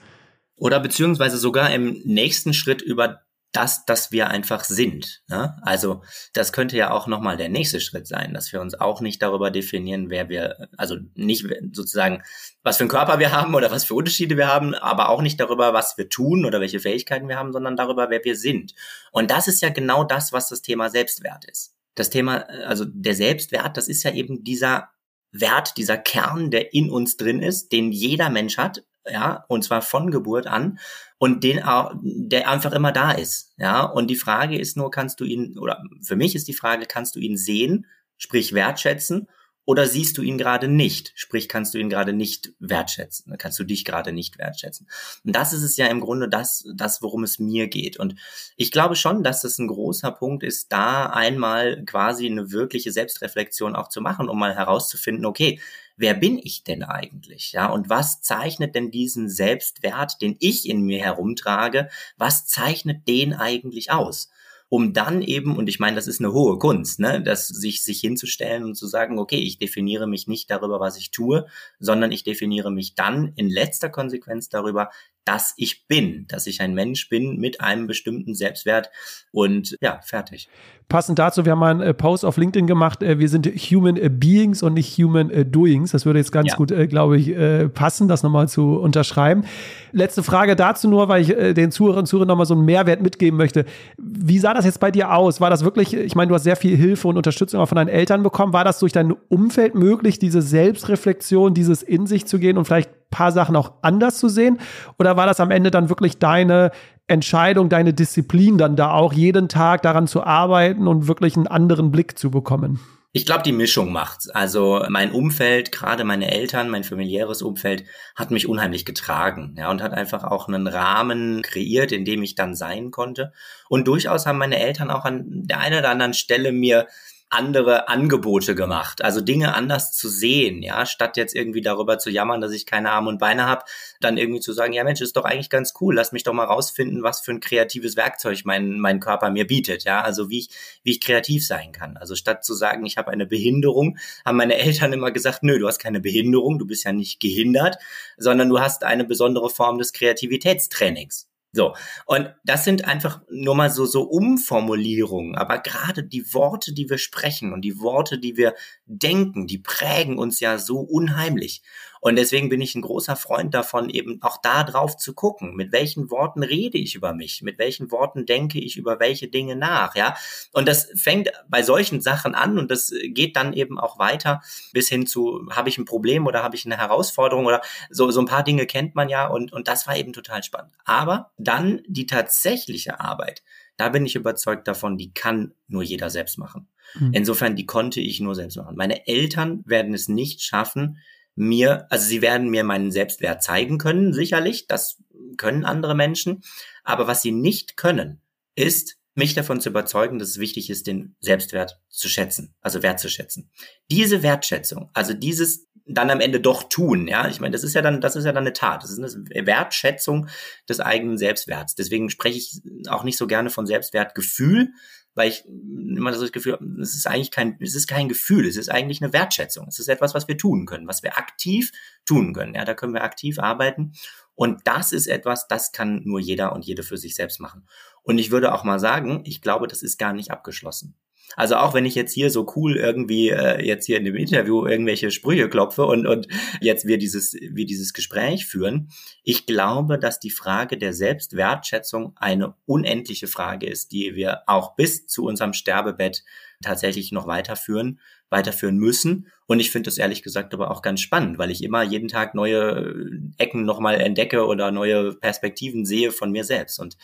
Oder beziehungsweise sogar im nächsten Schritt über das, dass wir einfach sind. Ne? Also das könnte ja auch nochmal der nächste Schritt sein, dass wir uns auch nicht darüber definieren, wer wir, also nicht sozusagen, was für einen Körper wir haben oder was für Unterschiede wir haben, aber auch nicht darüber, was wir tun oder welche Fähigkeiten wir haben, sondern darüber, wer wir sind. Und das ist ja genau das, was das Thema Selbstwert ist. Das Thema, also der Selbstwert, das ist ja eben dieser Wert, dieser Kern, der in uns drin ist, den jeder Mensch hat, ja, und zwar von Geburt an und den auch, der einfach immer da ist, ja. Und die Frage ist nur, kannst du ihn, oder für mich ist die Frage, kannst du ihn sehen, sprich wertschätzen, oder siehst du ihn gerade nicht? Sprich, kannst du ihn gerade nicht wertschätzen? Kannst du dich gerade nicht wertschätzen? Und das ist es ja im Grunde das, das, worum es mir geht. Und ich glaube schon, dass das ein großer Punkt ist, da einmal quasi eine wirkliche Selbstreflexion auch zu machen, um mal herauszufinden, okay, wer bin ich denn eigentlich? Ja, und was zeichnet denn diesen Selbstwert, den ich in mir herumtrage, was zeichnet den eigentlich aus? um dann eben, und ich meine, das ist eine hohe Kunst, ne, das sich, sich hinzustellen und zu sagen, okay, ich definiere mich nicht darüber, was ich tue, sondern ich definiere mich dann in letzter Konsequenz darüber, dass ich bin, dass ich ein Mensch bin mit einem bestimmten Selbstwert und ja, fertig. Passend dazu, wir haben mal einen äh, Post auf LinkedIn gemacht, äh, wir sind Human äh, Beings und nicht Human Doings. Das würde jetzt ganz ja. gut, glaube ich, passen, das nochmal zu unterschreiben. Letzte Frage dazu nur, weil ich den Zuhörern und Zuhörern nochmal so einen Mehrwert mitgeben möchte. Wie sah das jetzt bei dir aus? War das wirklich, ich meine, du hast sehr viel Hilfe und Unterstützung auch von deinen Eltern bekommen. War das durch dein Umfeld möglich, diese Selbstreflexion, dieses in sich zu gehen und vielleicht paar Sachen auch anders zu sehen? Oder war das am Ende dann wirklich deine Entscheidung, deine Disziplin, dann da auch jeden Tag daran zu arbeiten und wirklich einen anderen Blick zu bekommen? Ich glaube, die Mischung macht's. Also mein Umfeld, gerade meine Eltern, mein familiäres Umfeld, hat mich unheimlich getragen, ja, und hat einfach auch einen Rahmen kreiert, in dem ich dann sein konnte. Und durchaus haben meine Eltern auch an der einen oder anderen Stelle mir andere Angebote gemacht, also Dinge anders zu sehen, ja, statt jetzt irgendwie darüber zu jammern, dass ich keine Arme und Beine habe, dann irgendwie zu sagen, ja Mensch, ist doch eigentlich ganz cool, lass mich doch mal rausfinden, was für ein kreatives Werkzeug mein mein Körper mir bietet, ja, also wie ich wie ich kreativ sein kann. Also statt zu sagen, ich habe eine Behinderung, haben meine Eltern immer gesagt, nö, du hast keine Behinderung, du bist ja nicht gehindert, sondern du hast eine besondere Form des Kreativitätstrainings. So, und das sind einfach nur mal so, so Umformulierungen, aber gerade die Worte, die wir sprechen und die Worte, die wir denken, die prägen uns ja so unheimlich. Und deswegen bin ich ein großer Freund davon, eben auch da drauf zu gucken, mit welchen Worten rede ich über mich, mit welchen Worten denke ich über welche Dinge nach, ja. Und das fängt bei solchen Sachen an und das geht dann eben auch weiter bis hin zu, habe ich ein Problem oder habe ich eine Herausforderung oder so, so ein paar Dinge kennt man ja und, und das war eben total spannend. Aber dann die tatsächliche Arbeit, da bin ich überzeugt davon, die kann nur jeder selbst machen. Mhm. Insofern, die konnte ich nur selbst machen. Meine Eltern werden es nicht schaffen, mir, also sie werden mir meinen Selbstwert zeigen können, sicherlich, das können andere Menschen, aber was sie nicht können, ist, mich davon zu überzeugen, dass es wichtig ist, den Selbstwert zu schätzen, also wertzuschätzen. Diese Wertschätzung, also dieses dann am Ende doch tun, ja, ich meine, das ist ja dann, das ist ja dann eine Tat, das ist eine Wertschätzung des eigenen Selbstwerts. Deswegen spreche ich auch nicht so gerne von Selbstwertgefühl, weil ich immer das Gefühl habe, es ist eigentlich kein, es ist kein Gefühl, es ist eigentlich eine Wertschätzung. Es ist etwas, was wir tun können, was wir aktiv tun können. Ja, da können wir aktiv arbeiten. Und das ist etwas, das kann nur jeder und jede für sich selbst machen. Und ich würde auch mal sagen, ich glaube, das ist gar nicht abgeschlossen. Also auch wenn ich jetzt hier so cool irgendwie äh, jetzt hier in dem Interview irgendwelche Sprüche klopfe und, und jetzt wir dieses, wir dieses Gespräch führen, ich glaube, dass die Frage der Selbstwertschätzung eine unendliche Frage ist, die wir auch bis zu unserem Sterbebett tatsächlich noch weiterführen, weiterführen müssen. Und ich finde das ehrlich gesagt aber auch ganz spannend, weil ich immer jeden Tag neue Ecken nochmal entdecke oder neue Perspektiven sehe von mir selbst. Und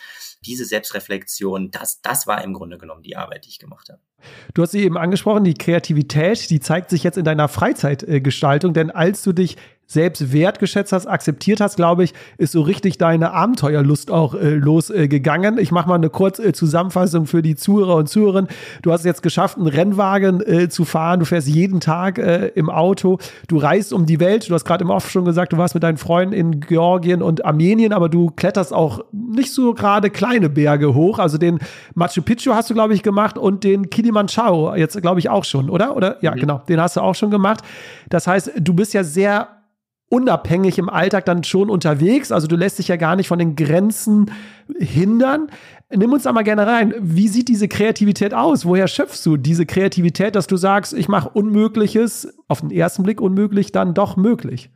diese Selbstreflexion, das, das war im Grunde genommen die Arbeit, die ich gemacht habe. Du hast sie eben angesprochen, die Kreativität, die zeigt sich jetzt in deiner Freizeitgestaltung, denn als du dich selbst wertgeschätzt hast, akzeptiert hast, glaube ich, ist so richtig deine Abenteuerlust auch äh, losgegangen. Äh, ich mache mal eine kurze äh, Zusammenfassung für die Zuhörer und Zuhörerinnen. Du hast es jetzt geschafft, einen Rennwagen äh, zu fahren. Du fährst jeden Tag äh, im Auto. Du reist um die Welt. Du hast gerade im Off schon gesagt, du warst mit deinen Freunden in Georgien und Armenien, aber du kletterst auch nicht so gerade kleine Berge hoch. Also den Machu Picchu hast du, glaube ich, gemacht und den Kilimanjaro jetzt, glaube ich, auch schon, oder? Oder ja, mhm. genau, den hast du auch schon gemacht. Das heißt, du bist ja sehr unabhängig im Alltag dann schon unterwegs. Also du lässt dich ja gar nicht von den Grenzen hindern. Nimm uns da mal gerne rein. Wie sieht diese Kreativität aus? Woher schöpfst du diese Kreativität, dass du sagst, ich mache Unmögliches, auf den ersten Blick unmöglich, dann doch möglich?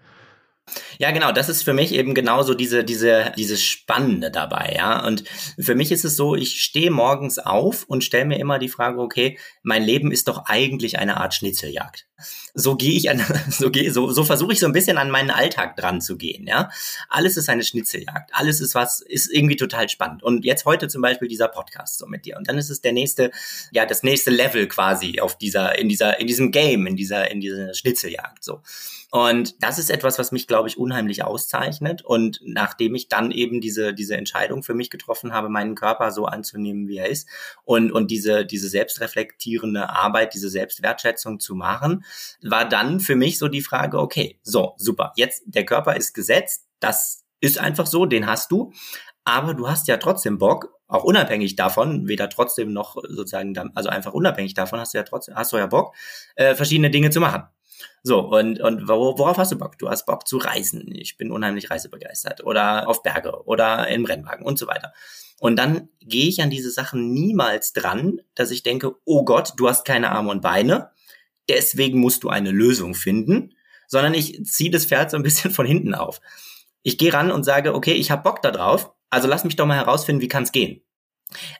Ja, genau, das ist für mich eben genauso diese, diese, dieses Spannende dabei, ja. Und für mich ist es so, ich stehe morgens auf und stelle mir immer die Frage, okay, mein Leben ist doch eigentlich eine Art Schnitzeljagd. So gehe ich an, <laughs> so gehe, so, so versuche ich so ein bisschen an meinen Alltag dran zu gehen, ja. Alles ist eine Schnitzeljagd. Alles ist was, ist irgendwie total spannend. Und jetzt heute zum Beispiel dieser Podcast so mit dir. Und dann ist es der nächste, ja, das nächste Level quasi auf dieser, in dieser, in diesem Game, in dieser, in dieser Schnitzeljagd, so. Und das ist etwas, was mich, glaube ich, unheimlich auszeichnet. Und nachdem ich dann eben diese, diese Entscheidung für mich getroffen habe, meinen Körper so anzunehmen, wie er ist und, und diese, diese selbstreflektierende Arbeit, diese Selbstwertschätzung zu machen, war dann für mich so die Frage, okay, so, super, jetzt der Körper ist gesetzt, das ist einfach so, den hast du. Aber du hast ja trotzdem Bock, auch unabhängig davon, weder trotzdem noch sozusagen, also einfach unabhängig davon hast du ja trotzdem, hast du ja Bock, äh, verschiedene Dinge zu machen. So, und, und worauf hast du Bock? Du hast Bock zu reisen. Ich bin unheimlich reisebegeistert. Oder auf Berge oder im Rennwagen und so weiter. Und dann gehe ich an diese Sachen niemals dran, dass ich denke, oh Gott, du hast keine Arme und Beine, deswegen musst du eine Lösung finden, sondern ich ziehe das Pferd so ein bisschen <laughs> von hinten auf. Ich gehe ran und sage, okay, ich habe Bock da drauf, also lass mich doch mal herausfinden, wie kann es gehen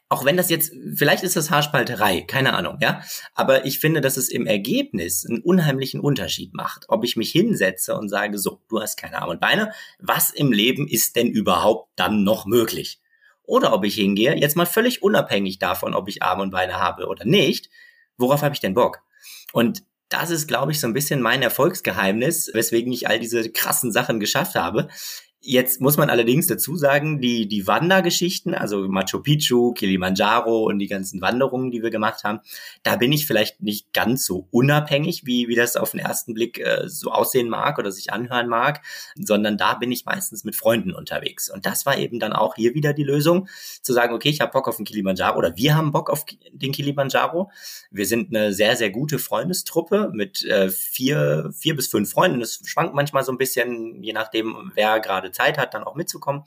auch wenn das jetzt, vielleicht ist das Haarspalterei, keine Ahnung, ja. Aber ich finde, dass es im Ergebnis einen unheimlichen Unterschied macht, ob ich mich hinsetze und sage, so, du hast keine Arme und Beine, was im Leben ist denn überhaupt dann noch möglich? Oder ob ich hingehe, jetzt mal völlig unabhängig davon, ob ich Arme und Beine habe oder nicht, worauf habe ich denn Bock? Und das ist, glaube ich, so ein bisschen mein Erfolgsgeheimnis, weswegen ich all diese krassen Sachen geschafft habe. Jetzt muss man allerdings dazu sagen, die, die Wandergeschichten, also Machu Picchu, Kilimanjaro und die ganzen Wanderungen, die wir gemacht haben, da bin ich vielleicht nicht ganz so unabhängig, wie, wie das auf den ersten Blick äh, so aussehen mag oder sich anhören mag, sondern da bin ich meistens mit Freunden unterwegs. Und das war eben dann auch hier wieder die Lösung, zu sagen, okay, ich habe Bock auf den Kilimanjaro oder wir haben Bock auf den Kilimanjaro. Wir sind eine sehr, sehr gute Freundestruppe mit äh, vier, vier bis fünf Freunden. Das schwankt manchmal so ein bisschen, je nachdem, wer gerade Zeit hat, dann auch mitzukommen.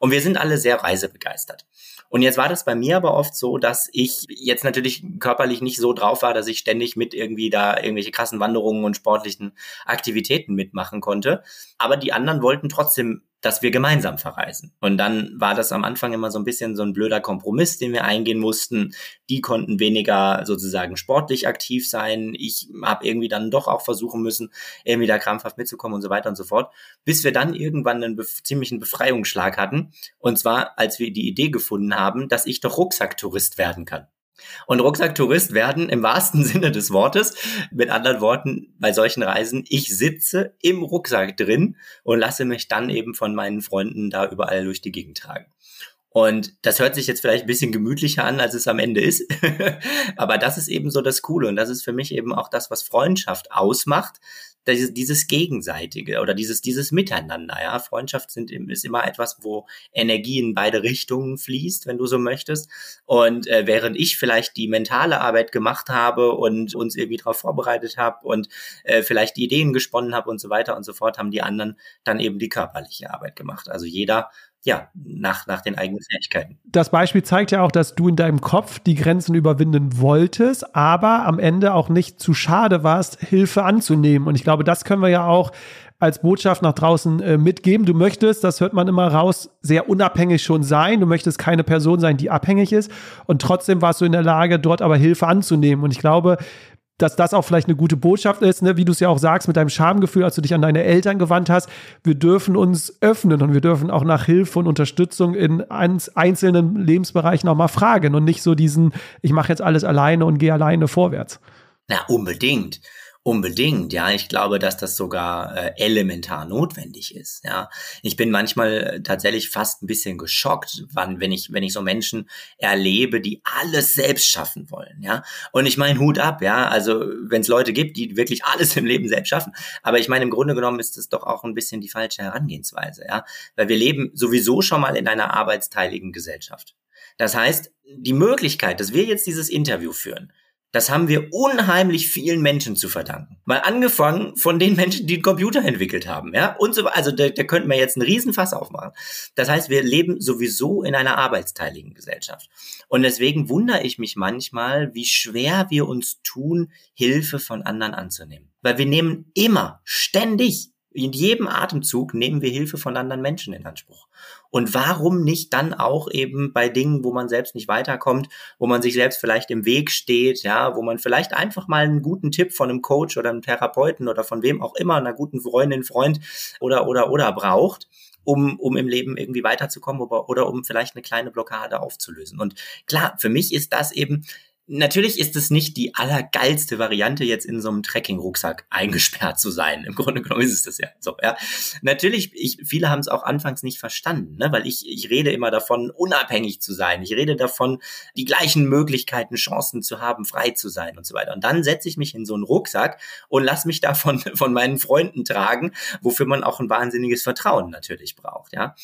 Und wir sind alle sehr reisebegeistert. Und jetzt war das bei mir aber oft so, dass ich jetzt natürlich körperlich nicht so drauf war, dass ich ständig mit irgendwie da irgendwelche krassen Wanderungen und sportlichen Aktivitäten mitmachen konnte. Aber die anderen wollten trotzdem dass wir gemeinsam verreisen. Und dann war das am Anfang immer so ein bisschen so ein blöder Kompromiss, den wir eingehen mussten. Die konnten weniger sozusagen sportlich aktiv sein. Ich habe irgendwie dann doch auch versuchen müssen, irgendwie da krampfhaft mitzukommen und so weiter und so fort, bis wir dann irgendwann einen bef ziemlichen Befreiungsschlag hatten. Und zwar, als wir die Idee gefunden haben, dass ich doch Rucksacktourist werden kann. Und Rucksacktourist werden im wahrsten <laughs> Sinne des Wortes, mit anderen Worten, bei solchen Reisen, ich sitze im Rucksack drin und lasse mich dann eben von meinen Freunden da überall durch die Gegend tragen. Und das hört sich jetzt vielleicht ein bisschen gemütlicher an, als es am Ende ist. <laughs> Aber das ist eben so das Coole. Und das ist für mich eben auch das, was Freundschaft ausmacht, dieses, dieses Gegenseitige oder dieses, dieses Miteinander, ja. Freundschaft sind, ist immer etwas, wo Energie in beide Richtungen fließt, wenn du so möchtest. Und äh, während ich vielleicht die mentale Arbeit gemacht habe und uns irgendwie darauf vorbereitet habe und äh, vielleicht die Ideen gesponnen habe und so weiter und so fort, haben die anderen dann eben die körperliche Arbeit gemacht. Also jeder ja, nach, nach den eigenen Fähigkeiten. Das Beispiel zeigt ja auch, dass du in deinem Kopf die Grenzen überwinden wolltest, aber am Ende auch nicht zu schade warst, Hilfe anzunehmen. Und ich glaube, das können wir ja auch als Botschaft nach draußen äh, mitgeben. Du möchtest, das hört man immer raus, sehr unabhängig schon sein. Du möchtest keine Person sein, die abhängig ist. Und trotzdem warst du in der Lage, dort aber Hilfe anzunehmen. Und ich glaube, dass das auch vielleicht eine gute Botschaft ist, ne? wie du es ja auch sagst, mit deinem Schamgefühl, als du dich an deine Eltern gewandt hast. Wir dürfen uns öffnen und wir dürfen auch nach Hilfe und Unterstützung in einzelnen Lebensbereichen auch mal fragen und nicht so diesen, ich mache jetzt alles alleine und gehe alleine vorwärts. Na, unbedingt. Unbedingt, ja. Ich glaube, dass das sogar äh, elementar notwendig ist. Ja, ich bin manchmal tatsächlich fast ein bisschen geschockt, wann, wenn ich, wenn ich so Menschen erlebe, die alles selbst schaffen wollen. Ja, und ich meine Hut ab. Ja, also wenn es Leute gibt, die wirklich alles im Leben selbst schaffen, aber ich meine im Grunde genommen ist das doch auch ein bisschen die falsche Herangehensweise. Ja, weil wir leben sowieso schon mal in einer arbeitsteiligen Gesellschaft. Das heißt, die Möglichkeit, dass wir jetzt dieses Interview führen, das haben wir unheimlich vielen Menschen zu verdanken. Mal angefangen von den Menschen, die den Computer entwickelt haben, ja, und so, also da, da könnten wir jetzt einen Riesenfass aufmachen. Das heißt, wir leben sowieso in einer arbeitsteiligen Gesellschaft. Und deswegen wundere ich mich manchmal, wie schwer wir uns tun, Hilfe von anderen anzunehmen. Weil wir nehmen immer, ständig in jedem Atemzug nehmen wir Hilfe von anderen Menschen in Anspruch. Und warum nicht dann auch eben bei Dingen, wo man selbst nicht weiterkommt, wo man sich selbst vielleicht im Weg steht, ja, wo man vielleicht einfach mal einen guten Tipp von einem Coach oder einem Therapeuten oder von wem auch immer, einer guten Freundin, Freund oder, oder, oder braucht, um, um im Leben irgendwie weiterzukommen oder, oder um vielleicht eine kleine Blockade aufzulösen. Und klar, für mich ist das eben Natürlich ist es nicht die allergeilste Variante, jetzt in so einem Trekking-Rucksack eingesperrt zu sein. Im Grunde genommen ist es das ja so. Ja. Natürlich, ich, viele haben es auch anfangs nicht verstanden, ne? weil ich, ich rede immer davon, unabhängig zu sein. Ich rede davon, die gleichen Möglichkeiten, Chancen zu haben, frei zu sein und so weiter. Und dann setze ich mich in so einen Rucksack und lass mich davon <laughs> von meinen Freunden tragen, wofür man auch ein wahnsinniges Vertrauen natürlich braucht. Ja.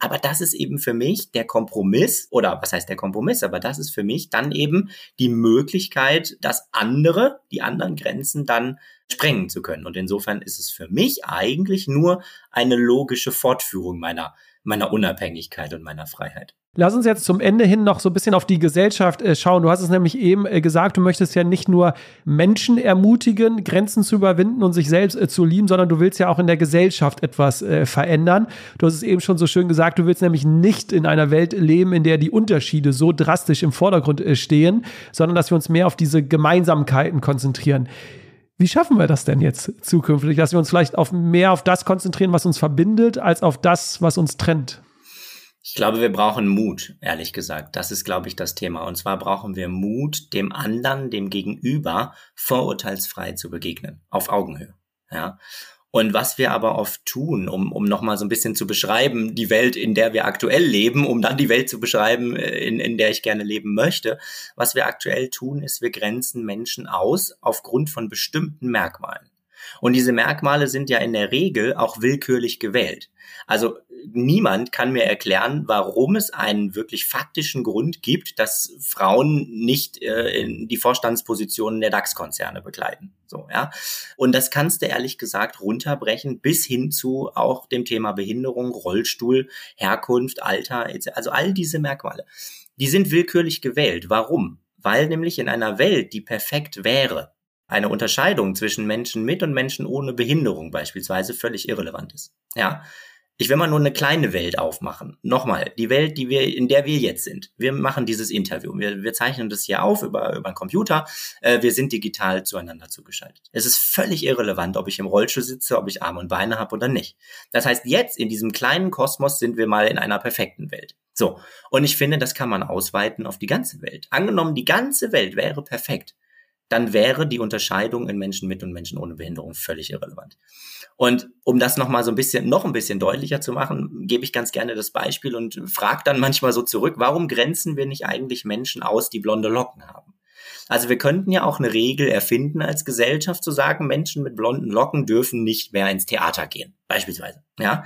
Aber das ist eben für mich der Kompromiss, oder was heißt der Kompromiss, aber das ist für mich dann eben die die Möglichkeit, dass andere, die anderen Grenzen dann sprengen zu können. Und insofern ist es für mich eigentlich nur eine logische Fortführung meiner, meiner Unabhängigkeit und meiner Freiheit. Lass uns jetzt zum Ende hin noch so ein bisschen auf die Gesellschaft äh, schauen. Du hast es nämlich eben äh, gesagt, du möchtest ja nicht nur Menschen ermutigen, Grenzen zu überwinden und sich selbst äh, zu lieben, sondern du willst ja auch in der Gesellschaft etwas verändern. Du hast es eben schon so schön gesagt, du willst nämlich nicht in einer Welt leben, in der die Unterschiede so drastisch im Vordergrund stehen, sondern dass wir uns mehr auf diese Gemeinsamkeiten konzentrieren. Wie schaffen wir das denn jetzt zukünftig, dass wir uns vielleicht auf mehr auf das konzentrieren, was uns verbindet, als auf das, was uns trennt? Ich glaube, wir brauchen Mut, ehrlich gesagt. Das ist, glaube ich, das Thema. Und zwar brauchen wir Mut, dem anderen, dem Gegenüber vorurteilsfrei zu begegnen, auf Augenhöhe. Ja. Und was wir aber oft tun, um, um nochmal so ein bisschen zu beschreiben, die Welt, in der wir aktuell leben, um dann die Welt zu beschreiben, äh, in, in der ich gerne leben möchte, was wir aktuell tun, ist, wir grenzen Menschen aus aufgrund von bestimmten Merkmalen. Und diese Merkmale sind ja in der Regel auch willkürlich gewählt. Also niemand kann mir erklären, warum es einen wirklich faktischen Grund gibt, dass Frauen nicht äh, in die Vorstandspositionen der DAX-Konzerne begleiten. So, ja. Und das kannst du ehrlich gesagt runterbrechen bis hin zu auch dem Thema Behinderung, Rollstuhl, Herkunft, Alter, also all diese Merkmale. Die sind willkürlich gewählt. Warum? Weil nämlich in einer Welt, die perfekt wäre, eine Unterscheidung zwischen Menschen mit und Menschen ohne Behinderung beispielsweise völlig irrelevant ist. Ja. Ich will mal nur eine kleine Welt aufmachen. Nochmal, die Welt, die wir, in der wir jetzt sind. Wir machen dieses Interview. Wir, wir zeichnen das hier auf über, über einen Computer. Äh, wir sind digital zueinander zugeschaltet. Es ist völlig irrelevant, ob ich im Rollstuhl sitze, ob ich Arme und Beine habe oder nicht. Das heißt, jetzt in diesem kleinen Kosmos sind wir mal in einer perfekten Welt. So. Und ich finde, das kann man ausweiten auf die ganze Welt. Angenommen, die ganze Welt wäre perfekt dann wäre die Unterscheidung in Menschen mit und Menschen ohne Behinderung völlig irrelevant. Und um das nochmal so ein bisschen, noch ein bisschen deutlicher zu machen, gebe ich ganz gerne das Beispiel und frage dann manchmal so zurück, warum grenzen wir nicht eigentlich Menschen aus, die blonde Locken haben? Also wir könnten ja auch eine Regel erfinden als Gesellschaft zu sagen, Menschen mit blonden Locken dürfen nicht mehr ins Theater gehen, beispielsweise. Ja,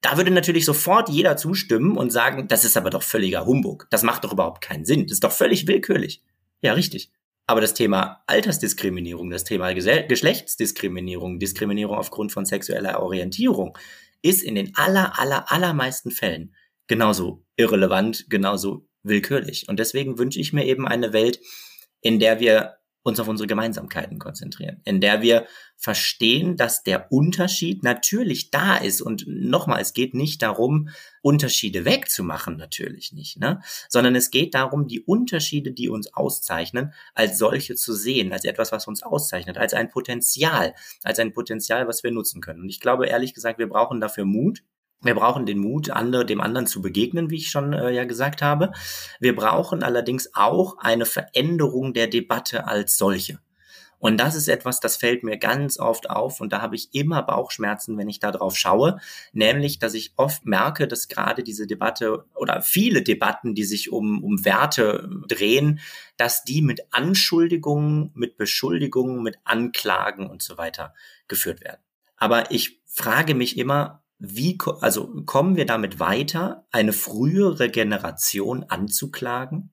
da würde natürlich sofort jeder zustimmen und sagen, das ist aber doch völliger Humbug. Das macht doch überhaupt keinen Sinn. Das ist doch völlig willkürlich. Ja, richtig. Aber das Thema Altersdiskriminierung, das Thema Geschlechtsdiskriminierung, Diskriminierung aufgrund von sexueller Orientierung ist in den aller, aller, allermeisten Fällen genauso irrelevant, genauso willkürlich. Und deswegen wünsche ich mir eben eine Welt, in der wir uns auf unsere Gemeinsamkeiten konzentrieren, in der wir verstehen, dass der Unterschied natürlich da ist. Und nochmal, es geht nicht darum, Unterschiede wegzumachen, natürlich nicht, ne? sondern es geht darum, die Unterschiede, die uns auszeichnen, als solche zu sehen, als etwas, was uns auszeichnet, als ein Potenzial, als ein Potenzial, was wir nutzen können. Und ich glaube, ehrlich gesagt, wir brauchen dafür Mut. Wir brauchen den Mut, andere, dem anderen zu begegnen, wie ich schon äh, ja gesagt habe. Wir brauchen allerdings auch eine Veränderung der Debatte als solche. Und das ist etwas, das fällt mir ganz oft auf und da habe ich immer Bauchschmerzen, wenn ich da drauf schaue, nämlich, dass ich oft merke, dass gerade diese Debatte oder viele Debatten, die sich um, um Werte drehen, dass die mit Anschuldigungen, mit Beschuldigungen, mit Anklagen und so weiter geführt werden. Aber ich frage mich immer, wie, also kommen wir damit weiter, eine frühere Generation anzuklagen?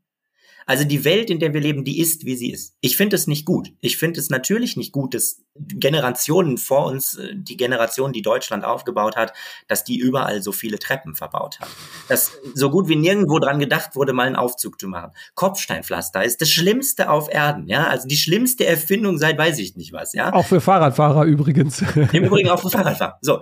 Also die Welt, in der wir leben, die ist, wie sie ist. Ich finde es nicht gut. Ich finde es natürlich nicht gut, dass Generationen vor uns, äh, die Generation, die Deutschland aufgebaut hat, dass die überall so viele Treppen verbaut hat. Dass so gut wie nirgendwo dran gedacht wurde, mal einen Aufzug zu machen. Kopfsteinpflaster ist das Schlimmste auf Erden, ja. Also die schlimmste Erfindung seit weiß ich nicht was, ja. Auch für Fahrradfahrer übrigens. Im Übrigen auch für Fahrradfahrer. So.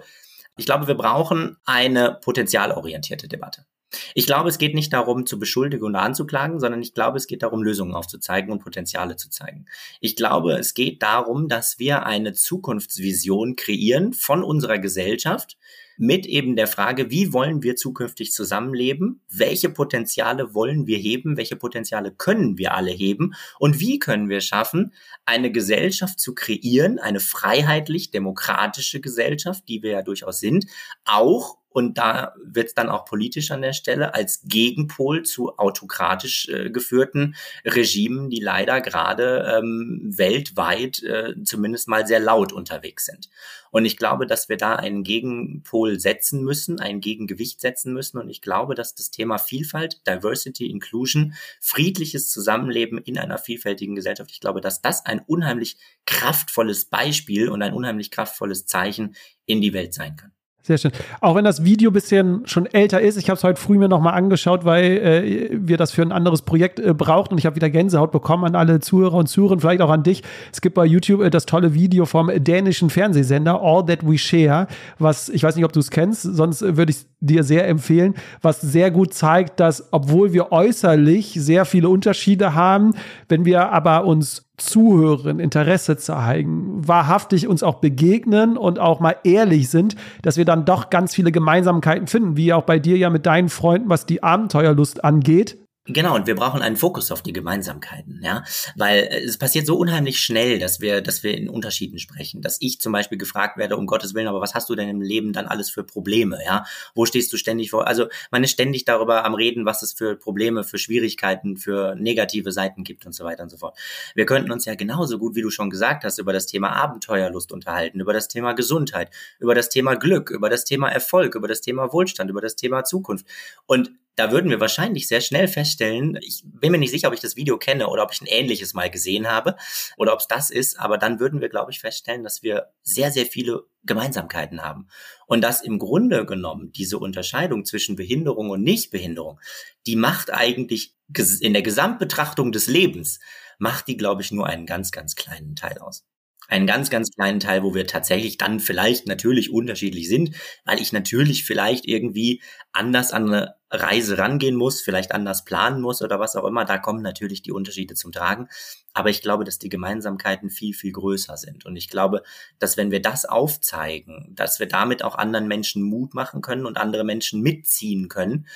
Ich glaube, wir brauchen eine potenzialorientierte Debatte. Ich glaube, es geht nicht darum, zu beschuldigen oder anzuklagen, sondern ich glaube, es geht darum, Lösungen aufzuzeigen und Potenziale zu zeigen. Ich glaube, es geht darum, dass wir eine Zukunftsvision kreieren von unserer Gesellschaft, mit eben der Frage, wie wollen wir zukünftig zusammenleben? Welche Potenziale wollen wir heben? Welche Potenziale können wir alle heben? Und wie können wir schaffen, eine Gesellschaft zu kreieren, eine freiheitlich-demokratische Gesellschaft, die wir ja durchaus sind, auch und da wird es dann auch politisch an der Stelle als Gegenpol zu autokratisch äh, geführten Regimen, die leider gerade ähm, weltweit äh, zumindest mal sehr laut unterwegs sind. Und ich glaube, dass wir da einen Gegenpol setzen müssen, ein Gegengewicht setzen müssen. Und ich glaube, dass das Thema Vielfalt, Diversity, Inclusion, friedliches Zusammenleben in einer vielfältigen Gesellschaft, ich glaube, dass das ein unheimlich kraftvolles Beispiel und ein unheimlich kraftvolles Zeichen in die Welt sein kann. Sehr schön. Auch wenn das Video bisschen schon älter ist, ich habe es heute früh mir nochmal angeschaut, weil äh, wir das für ein anderes Projekt äh, brauchten und ich habe wieder Gänsehaut bekommen an alle Zuhörer und Zuhörerinnen, vielleicht auch an dich. Es gibt bei YouTube äh, das tolle Video vom dänischen Fernsehsender All That We Share, was ich weiß nicht, ob du es kennst, sonst äh, würde ich dir sehr empfehlen, was sehr gut zeigt, dass obwohl wir äußerlich sehr viele Unterschiede haben, wenn wir aber uns zuhören, Interesse zeigen, wahrhaftig uns auch begegnen und auch mal ehrlich sind, dass wir dann doch ganz viele Gemeinsamkeiten finden, wie auch bei dir ja mit deinen Freunden, was die Abenteuerlust angeht. Genau, und wir brauchen einen Fokus auf die Gemeinsamkeiten, ja, weil äh, es passiert so unheimlich schnell, dass wir, dass wir in Unterschieden sprechen, dass ich zum Beispiel gefragt werde, um Gottes Willen, aber was hast du denn im Leben dann alles für Probleme, ja? Wo stehst du ständig vor? Also man ist ständig darüber am Reden, was es für Probleme, für Schwierigkeiten, für negative Seiten gibt und so weiter und so fort. Wir könnten uns ja genauso gut, wie du schon gesagt hast, über das Thema Abenteuerlust unterhalten, über das Thema Gesundheit, über das Thema Glück, über das Thema Erfolg, über das Thema Wohlstand, über das Thema Zukunft. Und da würden wir wahrscheinlich sehr schnell feststellen, ich bin mir nicht sicher, ob ich das Video kenne oder ob ich ein ähnliches mal gesehen habe oder ob es das ist, aber dann würden wir, glaube ich, feststellen, dass wir sehr, sehr viele Gemeinsamkeiten haben. Und dass im Grunde genommen diese Unterscheidung zwischen Behinderung und Nichtbehinderung, die macht eigentlich in der Gesamtbetrachtung des Lebens, macht die, glaube ich, nur einen ganz, ganz kleinen Teil aus einen ganz, ganz kleinen Teil, wo wir tatsächlich dann vielleicht natürlich unterschiedlich sind, weil ich natürlich vielleicht irgendwie anders an eine Reise rangehen muss, vielleicht anders planen muss oder was auch immer. Da kommen natürlich die Unterschiede zum Tragen. Aber ich glaube, dass die Gemeinsamkeiten viel, viel größer sind. Und ich glaube, dass wenn wir das aufzeigen, dass wir damit auch anderen Menschen Mut machen können und andere Menschen mitziehen können,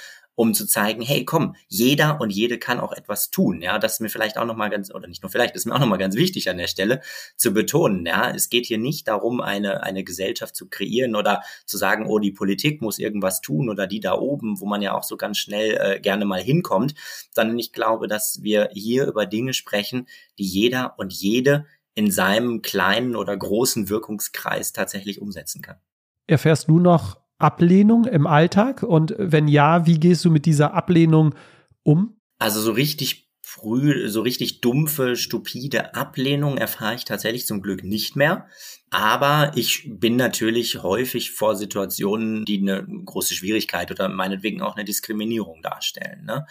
um zu zeigen, hey, komm, jeder und jede kann auch etwas tun. Ja, das ist mir vielleicht auch nochmal ganz, oder nicht nur vielleicht, ist mir auch nochmal ganz wichtig an der Stelle zu betonen. Ja, es geht hier nicht darum, eine, eine Gesellschaft zu kreieren oder zu sagen, oh, die Politik muss irgendwas tun oder die da oben, wo man ja auch so ganz schnell äh, gerne mal hinkommt, sondern ich glaube, dass wir hier über Dinge sprechen, die jeder und jede in seinem kleinen oder großen Wirkungskreis tatsächlich umsetzen kann. Erfährst du noch Ablehnung im Alltag? Und wenn ja, wie gehst du mit dieser Ablehnung um? Also so richtig früh so richtig dumpfe, stupide Ablehnung erfahre ich tatsächlich zum Glück nicht mehr. Aber ich bin natürlich häufig vor Situationen, die eine große Schwierigkeit oder meinetwegen auch eine Diskriminierung darstellen. Ne?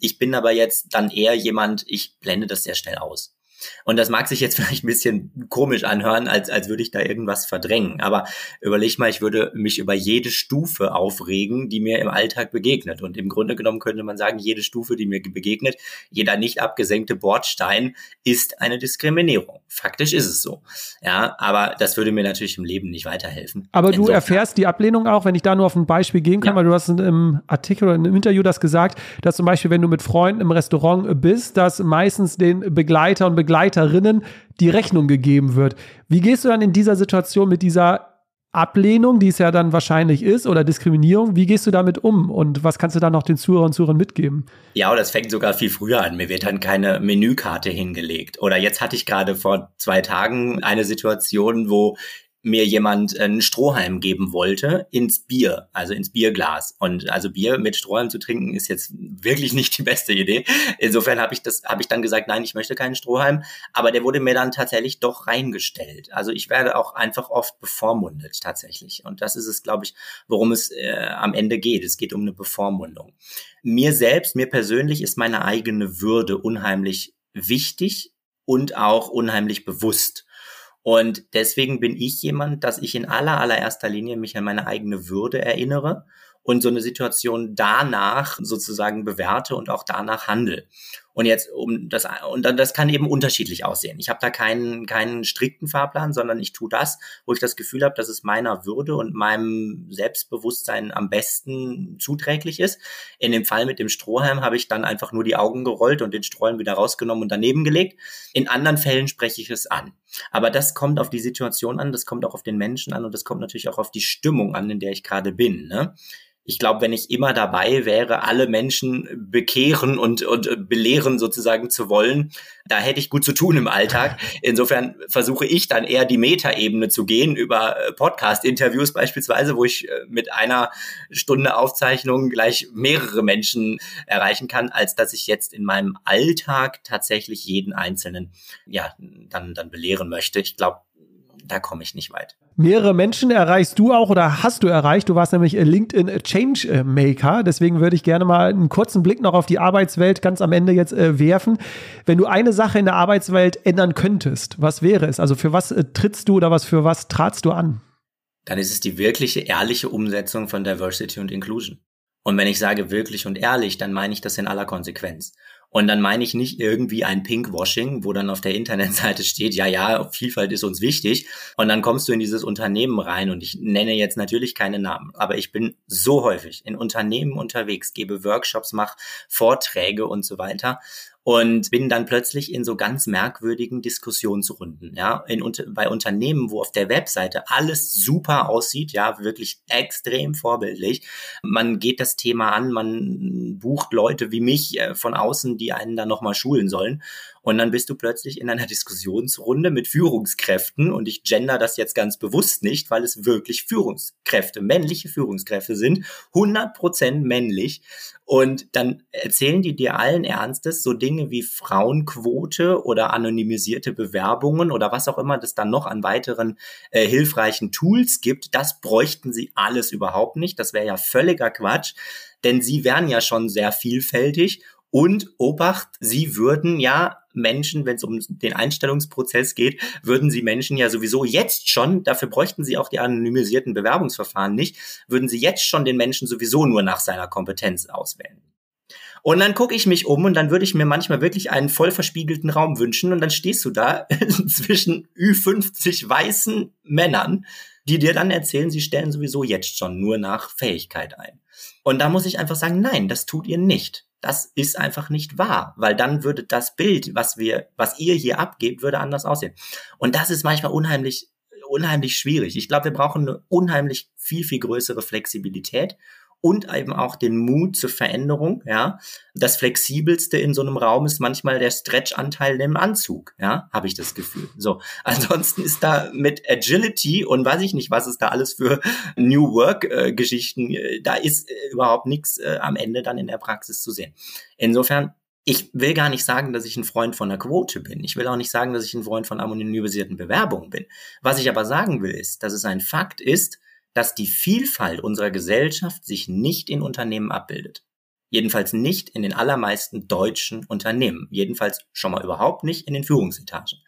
Ich bin aber jetzt dann eher jemand, ich blende das sehr schnell aus. Und das mag sich jetzt <laughs> vielleicht ein bisschen komisch anhören, als, als würde ich da irgendwas verdrängen. Aber überleg mal, ich würde mich über jede Stufe aufregen, die mir im Alltag begegnet. Und im Grunde genommen könnte man sagen, jede Stufe, die mir begegnet, jeder nicht abgesenkte Bordstein ist eine Diskriminierung. Faktisch ist es so. Ja, aber das würde mir natürlich im Leben nicht weiterhelfen. Aber du Insofern. erfährst die Ablehnung auch, wenn ich da nur auf ein Beispiel gehen kann, ja. weil du hast im Artikel oder im Interview das gesagt, dass zum Beispiel, wenn du mit Freunden im Restaurant bist, dass meistens den Begleiter und Begleiter Begleiterinnen die Rechnung gegeben wird. Wie gehst du dann in dieser Situation mit dieser Ablehnung, die es ja dann wahrscheinlich ist, oder Diskriminierung, wie gehst du damit um und was kannst du dann noch den Zuhörern und Zuhörern mitgeben? Ja, das fängt sogar viel früher an. Mir wird dann keine Menükarte hingelegt. Oder jetzt hatte ich gerade vor zwei Tagen eine Situation, wo mir jemand einen Strohhalm geben wollte ins Bier, also ins Bierglas. Und also Bier mit Strohhalm zu trinken ist jetzt wirklich nicht die beste Idee. Insofern habe ich das, habe ich dann gesagt, nein, ich möchte keinen Strohhalm. Aber der wurde mir dann tatsächlich doch reingestellt. Also ich werde auch einfach oft bevormundet tatsächlich. Und das ist es, glaube ich, worum es äh, am Ende geht. Es geht um eine Bevormundung. Mir selbst, mir persönlich ist meine eigene Würde unheimlich wichtig und auch unheimlich bewusst. Und deswegen bin ich jemand, dass ich in aller, allererster Linie mich an meine eigene Würde erinnere und so eine Situation danach sozusagen bewerte und auch danach handle. Und jetzt um das und dann das kann eben unterschiedlich aussehen. Ich habe da keinen keinen strikten Fahrplan, sondern ich tue das, wo ich das Gefühl habe, dass es meiner Würde und meinem Selbstbewusstsein am besten zuträglich ist. In dem Fall mit dem Strohhalm habe ich dann einfach nur die Augen gerollt und den Strohhalm wieder rausgenommen und daneben gelegt. In anderen Fällen spreche ich es an. Aber das kommt auf die Situation an, das kommt auch auf den Menschen an und das kommt natürlich auch auf die Stimmung an, in der ich gerade bin. Ne? Ich glaube, wenn ich immer dabei wäre, alle Menschen bekehren und, und belehren sozusagen zu wollen, da hätte ich gut zu tun im Alltag. Insofern versuche ich dann eher die Metaebene zu gehen über äh, Podcast-Interviews beispielsweise, wo ich äh, mit einer Stunde Aufzeichnung gleich mehrere Menschen erreichen kann, als dass ich jetzt in meinem Alltag tatsächlich jeden Einzelnen, ja, dann, dann belehren möchte. Ich glaube, da komme ich nicht weit. Mehrere Menschen erreichst du auch oder hast du erreicht. Du warst nämlich LinkedIn Changemaker. Deswegen würde ich gerne mal einen kurzen Blick noch auf die Arbeitswelt ganz am Ende jetzt äh, werfen. Wenn du eine Sache in der Arbeitswelt ändern könntest, was wäre es? Also für was äh, trittst du oder was für was tratst du an? Dann ist es die wirkliche, ehrliche Umsetzung von Diversity und Inclusion. Und wenn ich sage wirklich und ehrlich, dann meine ich das in aller Konsequenz. Und dann meine ich nicht irgendwie ein Pinkwashing, wo dann auf der Internetseite steht, ja, ja, Vielfalt ist uns wichtig. Und dann kommst du in dieses Unternehmen rein und ich nenne jetzt natürlich keine Namen, aber ich bin so häufig in Unternehmen unterwegs, gebe Workshops, mache Vorträge und so weiter und bin dann plötzlich in so ganz merkwürdigen Diskussionsrunden, ja, in, bei Unternehmen, wo auf der Webseite alles super aussieht, ja, wirklich extrem vorbildlich. Man geht das Thema an, man bucht Leute wie mich äh, von außen, die einen dann nochmal schulen sollen. Und dann bist du plötzlich in einer <laughs> Diskussionsrunde mit Führungskräften und ich gender das jetzt ganz bewusst nicht, weil es wirklich Führungskräfte, männliche Führungskräfte sind, 100% männlich. Und dann erzählen die dir allen Ernstes so Dinge wie Frauenquote oder anonymisierte Bewerbungen oder was auch immer das dann noch an weiteren äh, hilfreichen Tools gibt. Das bräuchten sie alles überhaupt nicht. Das wäre ja völliger Quatsch, denn sie wären ja schon sehr vielfältig und Obacht, sie würden ja Menschen, wenn es um den Einstellungsprozess geht, würden sie Menschen ja sowieso jetzt schon, dafür bräuchten sie auch die anonymisierten Bewerbungsverfahren nicht, würden sie jetzt schon den Menschen sowieso nur nach seiner Kompetenz auswählen. Und dann gucke ich mich um und dann würde ich mir manchmal wirklich einen voll verspiegelten Raum wünschen und dann stehst du da <laughs> zwischen Ü50 weißen Männern, die dir dann erzählen, sie stellen sowieso jetzt schon nur nach Fähigkeit ein. Und da muss ich einfach sagen, nein, das tut ihr nicht. Das ist einfach nicht wahr, weil dann würde das Bild, was wir, was ihr hier abgebt, würde anders aussehen. Und das ist manchmal unheimlich, unheimlich schwierig. Ich glaube, wir brauchen eine unheimlich viel, viel größere Flexibilität und eben auch den Mut zur Veränderung, ja. Das flexibelste in so einem Raum ist manchmal der Stretch-Anteil im Anzug, ja, habe ich das Gefühl. So, <laughs> ansonsten ist da mit Agility und weiß ich nicht, was es da alles für New Work-Geschichten, äh, da ist äh, überhaupt nichts äh, am Ende dann in der Praxis zu sehen. Insofern Ich will gar nicht sagen, dass ich ein Freund von einer Quote bin. Ich will auch nicht sagen, dass ich ein Freund von anonymisierten Bewerbungen bin. Was ich aber sagen will, ist, dass es ein Fakt ist, dass die Vielfalt unserer Gesellschaft sich nicht in Unternehmen abbildet. Jedenfalls nicht in den allermeisten deutschen Unternehmen. Jedenfalls schon mal überhaupt nicht in den Führungsetagen.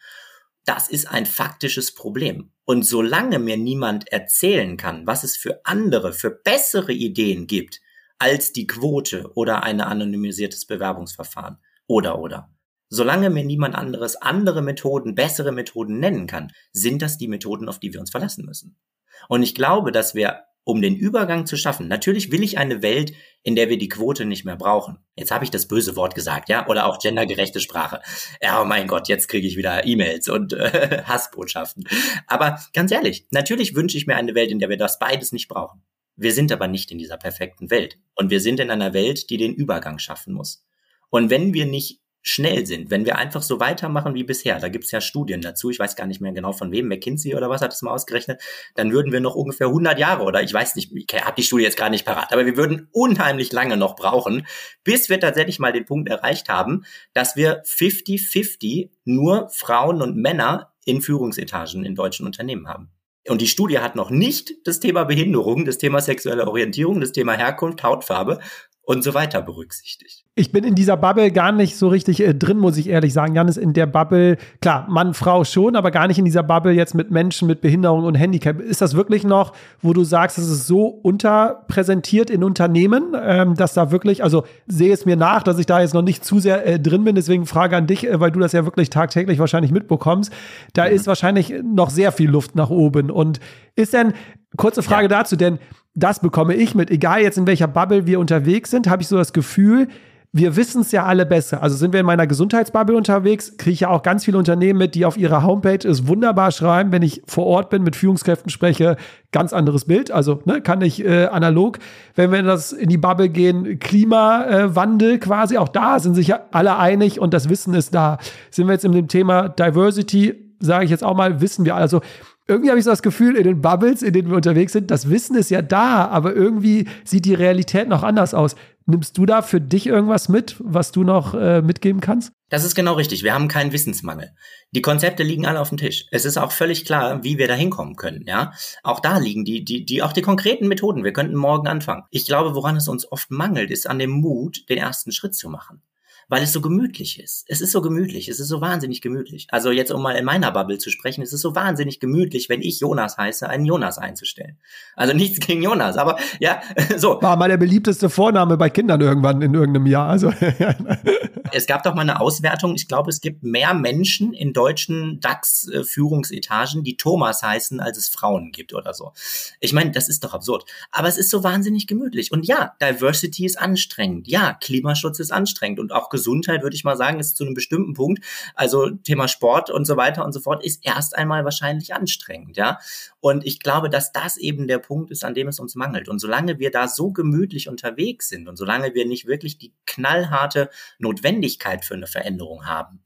Das ist ein faktisches Problem. Und solange mir niemand erzählen kann, was es für andere, für bessere Ideen gibt, als die Quote oder ein anonymisiertes Bewerbungsverfahren oder oder. Solange mir niemand anderes andere Methoden, bessere Methoden nennen kann, sind das die Methoden, auf die wir uns verlassen müssen. Und ich glaube, dass wir um den Übergang zu schaffen. Natürlich will ich eine Welt, in der wir die Quote nicht mehr brauchen. Jetzt habe ich das böse Wort gesagt, ja, oder auch gendergerechte Sprache. Ja, oh mein Gott, jetzt kriege ich wieder E-Mails und äh, <laughs> Hassbotschaften. Aber ganz ehrlich, natürlich wünsche ich mir eine Welt, in der wir das beides nicht brauchen. Wir sind aber nicht in dieser perfekten Welt. Und wir sind in einer Welt, die den Übergang schaffen muss. Und wenn wir nicht schnell sind, wenn wir einfach so weitermachen wie bisher, da gibt's ja Studien dazu, ich weiß gar nicht mehr genau von wem, McKinsey oder was hat das mal ausgerechnet, dann würden wir noch ungefähr 100 Jahre oder ich weiß nicht, ich habe die Studie jetzt gar nicht parat, aber wir würden unheimlich lange noch brauchen, bis wir tatsächlich mal den Punkt erreicht haben, dass wir 50-50 nur Frauen und Männer in Führungsetagen in deutschen Unternehmen haben. Und die Studie hat noch nicht das Thema Behinderung, das Thema sexuelle Orientierung, das Thema Herkunft, Hautfarbe und so weiter berücksichtigt. Ich bin in dieser Bubble gar nicht so richtig äh, drin, muss ich ehrlich sagen. Janis, in der Bubble, klar, Mann, Frau schon, aber gar nicht in dieser Bubble jetzt mit Menschen mit Behinderung und Handicap. Ist das wirklich noch, wo du sagst, es ist so unterpräsentiert in Unternehmen, ähm, dass da wirklich, also sehe es mir nach, dass ich da jetzt noch nicht zu sehr äh, drin bin, deswegen Frage an dich, äh, weil du das ja wirklich tagtäglich wahrscheinlich mitbekommst. Da mhm. ist wahrscheinlich noch sehr viel Luft nach oben. Und ist denn, kurze Frage ja. dazu, denn das bekomme ich mit. Egal jetzt in welcher Bubble wir unterwegs sind, habe ich so das Gefühl, wir wissen es ja alle besser. Also sind wir in meiner Gesundheitsbubble unterwegs, kriege ich ja auch ganz viele Unternehmen mit, die auf ihrer Homepage es wunderbar schreiben, wenn ich vor Ort bin, mit Führungskräften spreche, ganz anderes Bild. Also ne, kann ich äh, analog. Wenn wir in das in die Bubble gehen, Klimawandel quasi, auch da sind sich ja alle einig und das Wissen ist da. Sind wir jetzt in dem Thema Diversity, sage ich jetzt auch mal, wissen wir also irgendwie habe ich so das Gefühl, in den Bubbles, in denen wir unterwegs sind, das Wissen ist ja da, aber irgendwie sieht die Realität noch anders aus. Nimmst du da für dich irgendwas mit, was du noch äh, mitgeben kannst? Das ist genau richtig. Wir haben keinen Wissensmangel. Die Konzepte liegen alle auf dem Tisch. Es ist auch völlig klar, wie wir da hinkommen können, ja. Auch da liegen die, die, die, auch die konkreten Methoden. Wir könnten morgen anfangen. Ich glaube, woran es uns oft mangelt, ist an dem Mut, den ersten Schritt zu machen weil es so gemütlich ist. Es ist so gemütlich, es ist so wahnsinnig gemütlich. Also jetzt, um mal in meiner Bubble zu sprechen, es ist so wahnsinnig gemütlich, wenn ich Jonas heiße, einen Jonas einzustellen. Also nichts gegen Jonas, aber ja, <laughs> so. War mal der beliebteste Vorname bei Kindern irgendwann in irgendeinem Jahr. Also <laughs> es gab doch mal eine Auswertung, ich glaube, es gibt mehr Menschen in deutschen DAX-Führungsetagen, die Thomas heißen, als es Frauen gibt oder so. Ich meine, das ist doch absurd. Aber es ist so wahnsinnig gemütlich. Und ja, Diversity ist anstrengend. Ja, Klimaschutz ist anstrengend und auch Gesundheit, würde ich mal sagen, ist zu einem bestimmten Punkt, also Thema Sport und so weiter und so fort, ist erst einmal wahrscheinlich anstrengend, ja. Und ich glaube, dass das eben der Punkt ist, an dem es uns mangelt. Und solange wir da so gemütlich unterwegs sind und solange wir nicht wirklich die knallharte Notwendigkeit für eine Veränderung haben,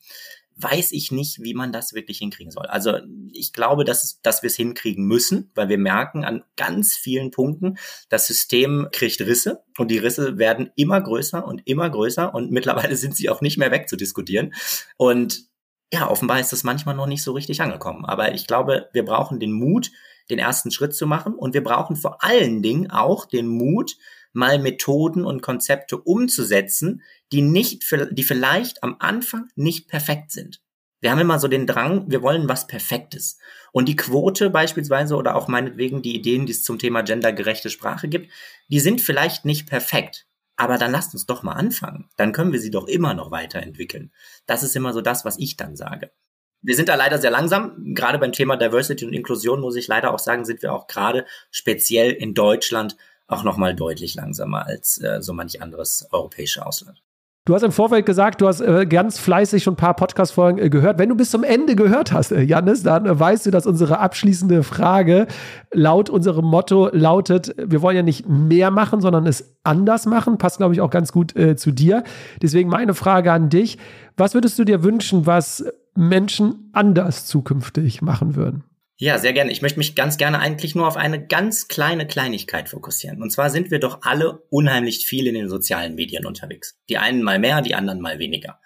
weiß ich nicht, wie man das wirklich hinkriegen soll. Also ich glaube, dass, dass wir es hinkriegen müssen, weil wir merken an ganz vielen Punkten, das System kriegt Risse und die Risse werden immer größer und immer größer und mittlerweile sind sie auch nicht mehr wegzudiskutieren. Und ja, offenbar ist das manchmal noch nicht so richtig angekommen. Aber ich glaube, wir brauchen den Mut, den ersten Schritt zu machen und wir brauchen vor allen Dingen auch den Mut, mal Methoden und Konzepte umzusetzen, die nicht, die vielleicht am Anfang nicht perfekt sind. Wir haben immer so den Drang, wir wollen was Perfektes. Und die Quote beispielsweise oder auch meinetwegen die Ideen, die es zum Thema gendergerechte Sprache gibt, die sind vielleicht nicht perfekt. Aber dann lasst uns doch mal anfangen. Dann können wir sie doch immer noch weiterentwickeln. Das ist immer so das, was ich dann sage. Wir sind da leider sehr langsam. Gerade beim Thema Diversity und Inklusion muss ich leider auch sagen, sind wir auch gerade speziell in Deutschland auch nochmal deutlich langsamer als äh, so manch anderes europäische Ausland. Du hast im Vorfeld gesagt, du hast äh, ganz fleißig schon ein paar Podcast-Folgen äh, gehört. Wenn du bis zum Ende gehört hast, äh, Jannis, dann äh, weißt du, dass unsere abschließende Frage laut unserem Motto lautet, wir wollen ja nicht mehr machen, sondern es anders machen. Passt, glaube ich, auch ganz gut äh, zu dir. Deswegen meine Frage an dich. Was würdest du dir wünschen, was Menschen anders zukünftig machen würden? Ja, sehr gerne. Ich möchte mich ganz gerne eigentlich nur auf eine ganz kleine Kleinigkeit fokussieren. Und zwar sind wir doch alle unheimlich viel in den sozialen Medien unterwegs. Die einen mal mehr, die anderen mal weniger.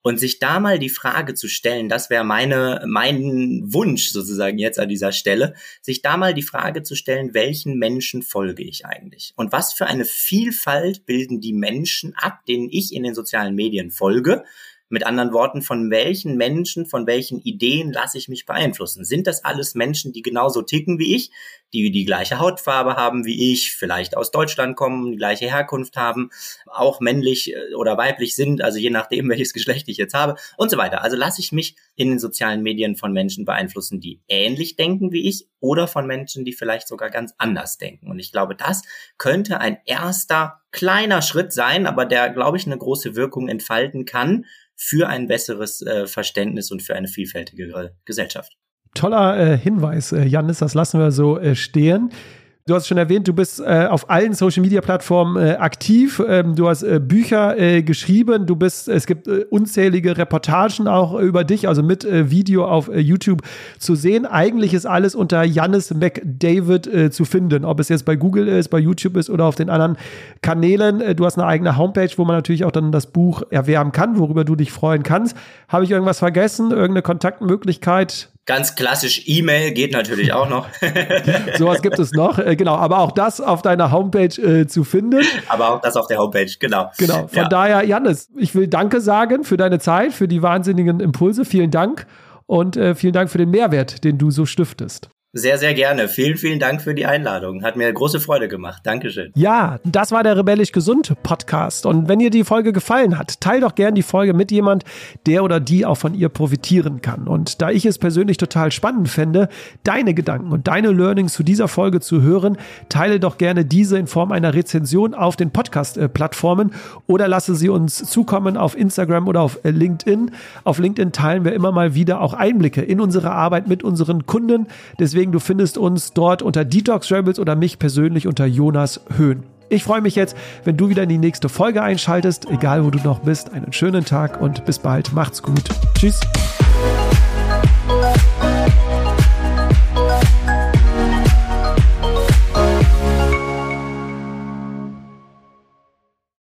Und sich da mal die Frage zu stellen, das wäre meine, mein Wunsch sozusagen jetzt an dieser Stelle, sich da mal die Frage zu stellen, welchen Menschen folge ich eigentlich? Und was für eine Vielfalt bilden die Menschen ab, denen ich in den sozialen Medien folge? Mit anderen Worten, von welchen Menschen, von welchen Ideen lasse ich mich beeinflussen? Sind das alles Menschen, die genauso ticken wie ich, die die gleiche Hautfarbe haben wie ich, vielleicht aus Deutschland kommen, die gleiche Herkunft haben, auch männlich äh, oder weiblich sind, also je nachdem, <laughs> welches Geschlecht ich jetzt habe und so weiter. Also lasse ich mich in den sozialen Medien von Menschen beeinflussen, die ähnlich denken wie ich oder von Menschen, die vielleicht sogar ganz anders denken. Und ich glaube, das könnte ein erster kleiner Schritt sein, aber der, glaube ich, eine große Wirkung entfalten kann, für ein besseres äh, Verständnis und für eine vielfältigere Gesellschaft. Toller äh, Hinweis, äh, Janis, das lassen wir so äh, stehen. Du hast schon erwähnt, du bist äh, auf allen Social Media Plattformen äh, aktiv. Ähm, du hast äh, Bücher äh, geschrieben. Du bist, es gibt äh, unzählige Reportagen auch über dich, also mit äh, Video auf YouTube zu sehen. Eigentlich ist alles unter Jannis McDavid zu finden, ob es jetzt bei Google ist, bei YouTube ist oder auf den anderen Kanälen. du hast eine eigene Homepage, wo man natürlich auch dann das Buch erwerben kann, worüber du dich freuen kannst. Habe ich irgendwas vergessen? Irgendeine Kontaktmöglichkeit? Ganz klassisch E-Mail geht natürlich auch noch. <laughs> Sowas gibt es noch, äh, genau. Aber auch das auf deiner Homepage äh, zu finden. Aber auch das auf der Homepage, genau. Genau. Von ja. daher, Janis, ich will Danke sagen für deine Zeit, für die wahnsinnigen Impulse. Vielen Dank und äh, vielen Dank für den Mehrwert, den du so stiftest. Sehr, sehr gerne. Vielen, vielen Dank für die Einladung. Hat mir große Freude gemacht. Dankeschön. Ja, das war der Rebellisch Gesund Podcast. Und wenn dir die Folge gefallen hat, teil doch gern die Folge mit jemand, der oder die auch von ihr profitieren kann. Und da ich es persönlich total spannend fände, deine Gedanken und deine Learnings zu dieser Folge zu hören, teile doch gerne diese in Form einer Rezension auf den Podcast-Plattformen oder lasse sie uns zukommen auf Instagram oder auf LinkedIn. Auf LinkedIn teilen wir immer mal wieder auch Einblicke in unsere Arbeit mit unseren Kunden. Deswegen Deswegen, du findest uns dort unter Detox Rebels oder mich persönlich unter Jonas Höhn. Ich freue mich jetzt, wenn du wieder in die nächste Folge einschaltest, egal wo du noch bist. Einen schönen Tag und bis bald. Macht's gut. Tschüss.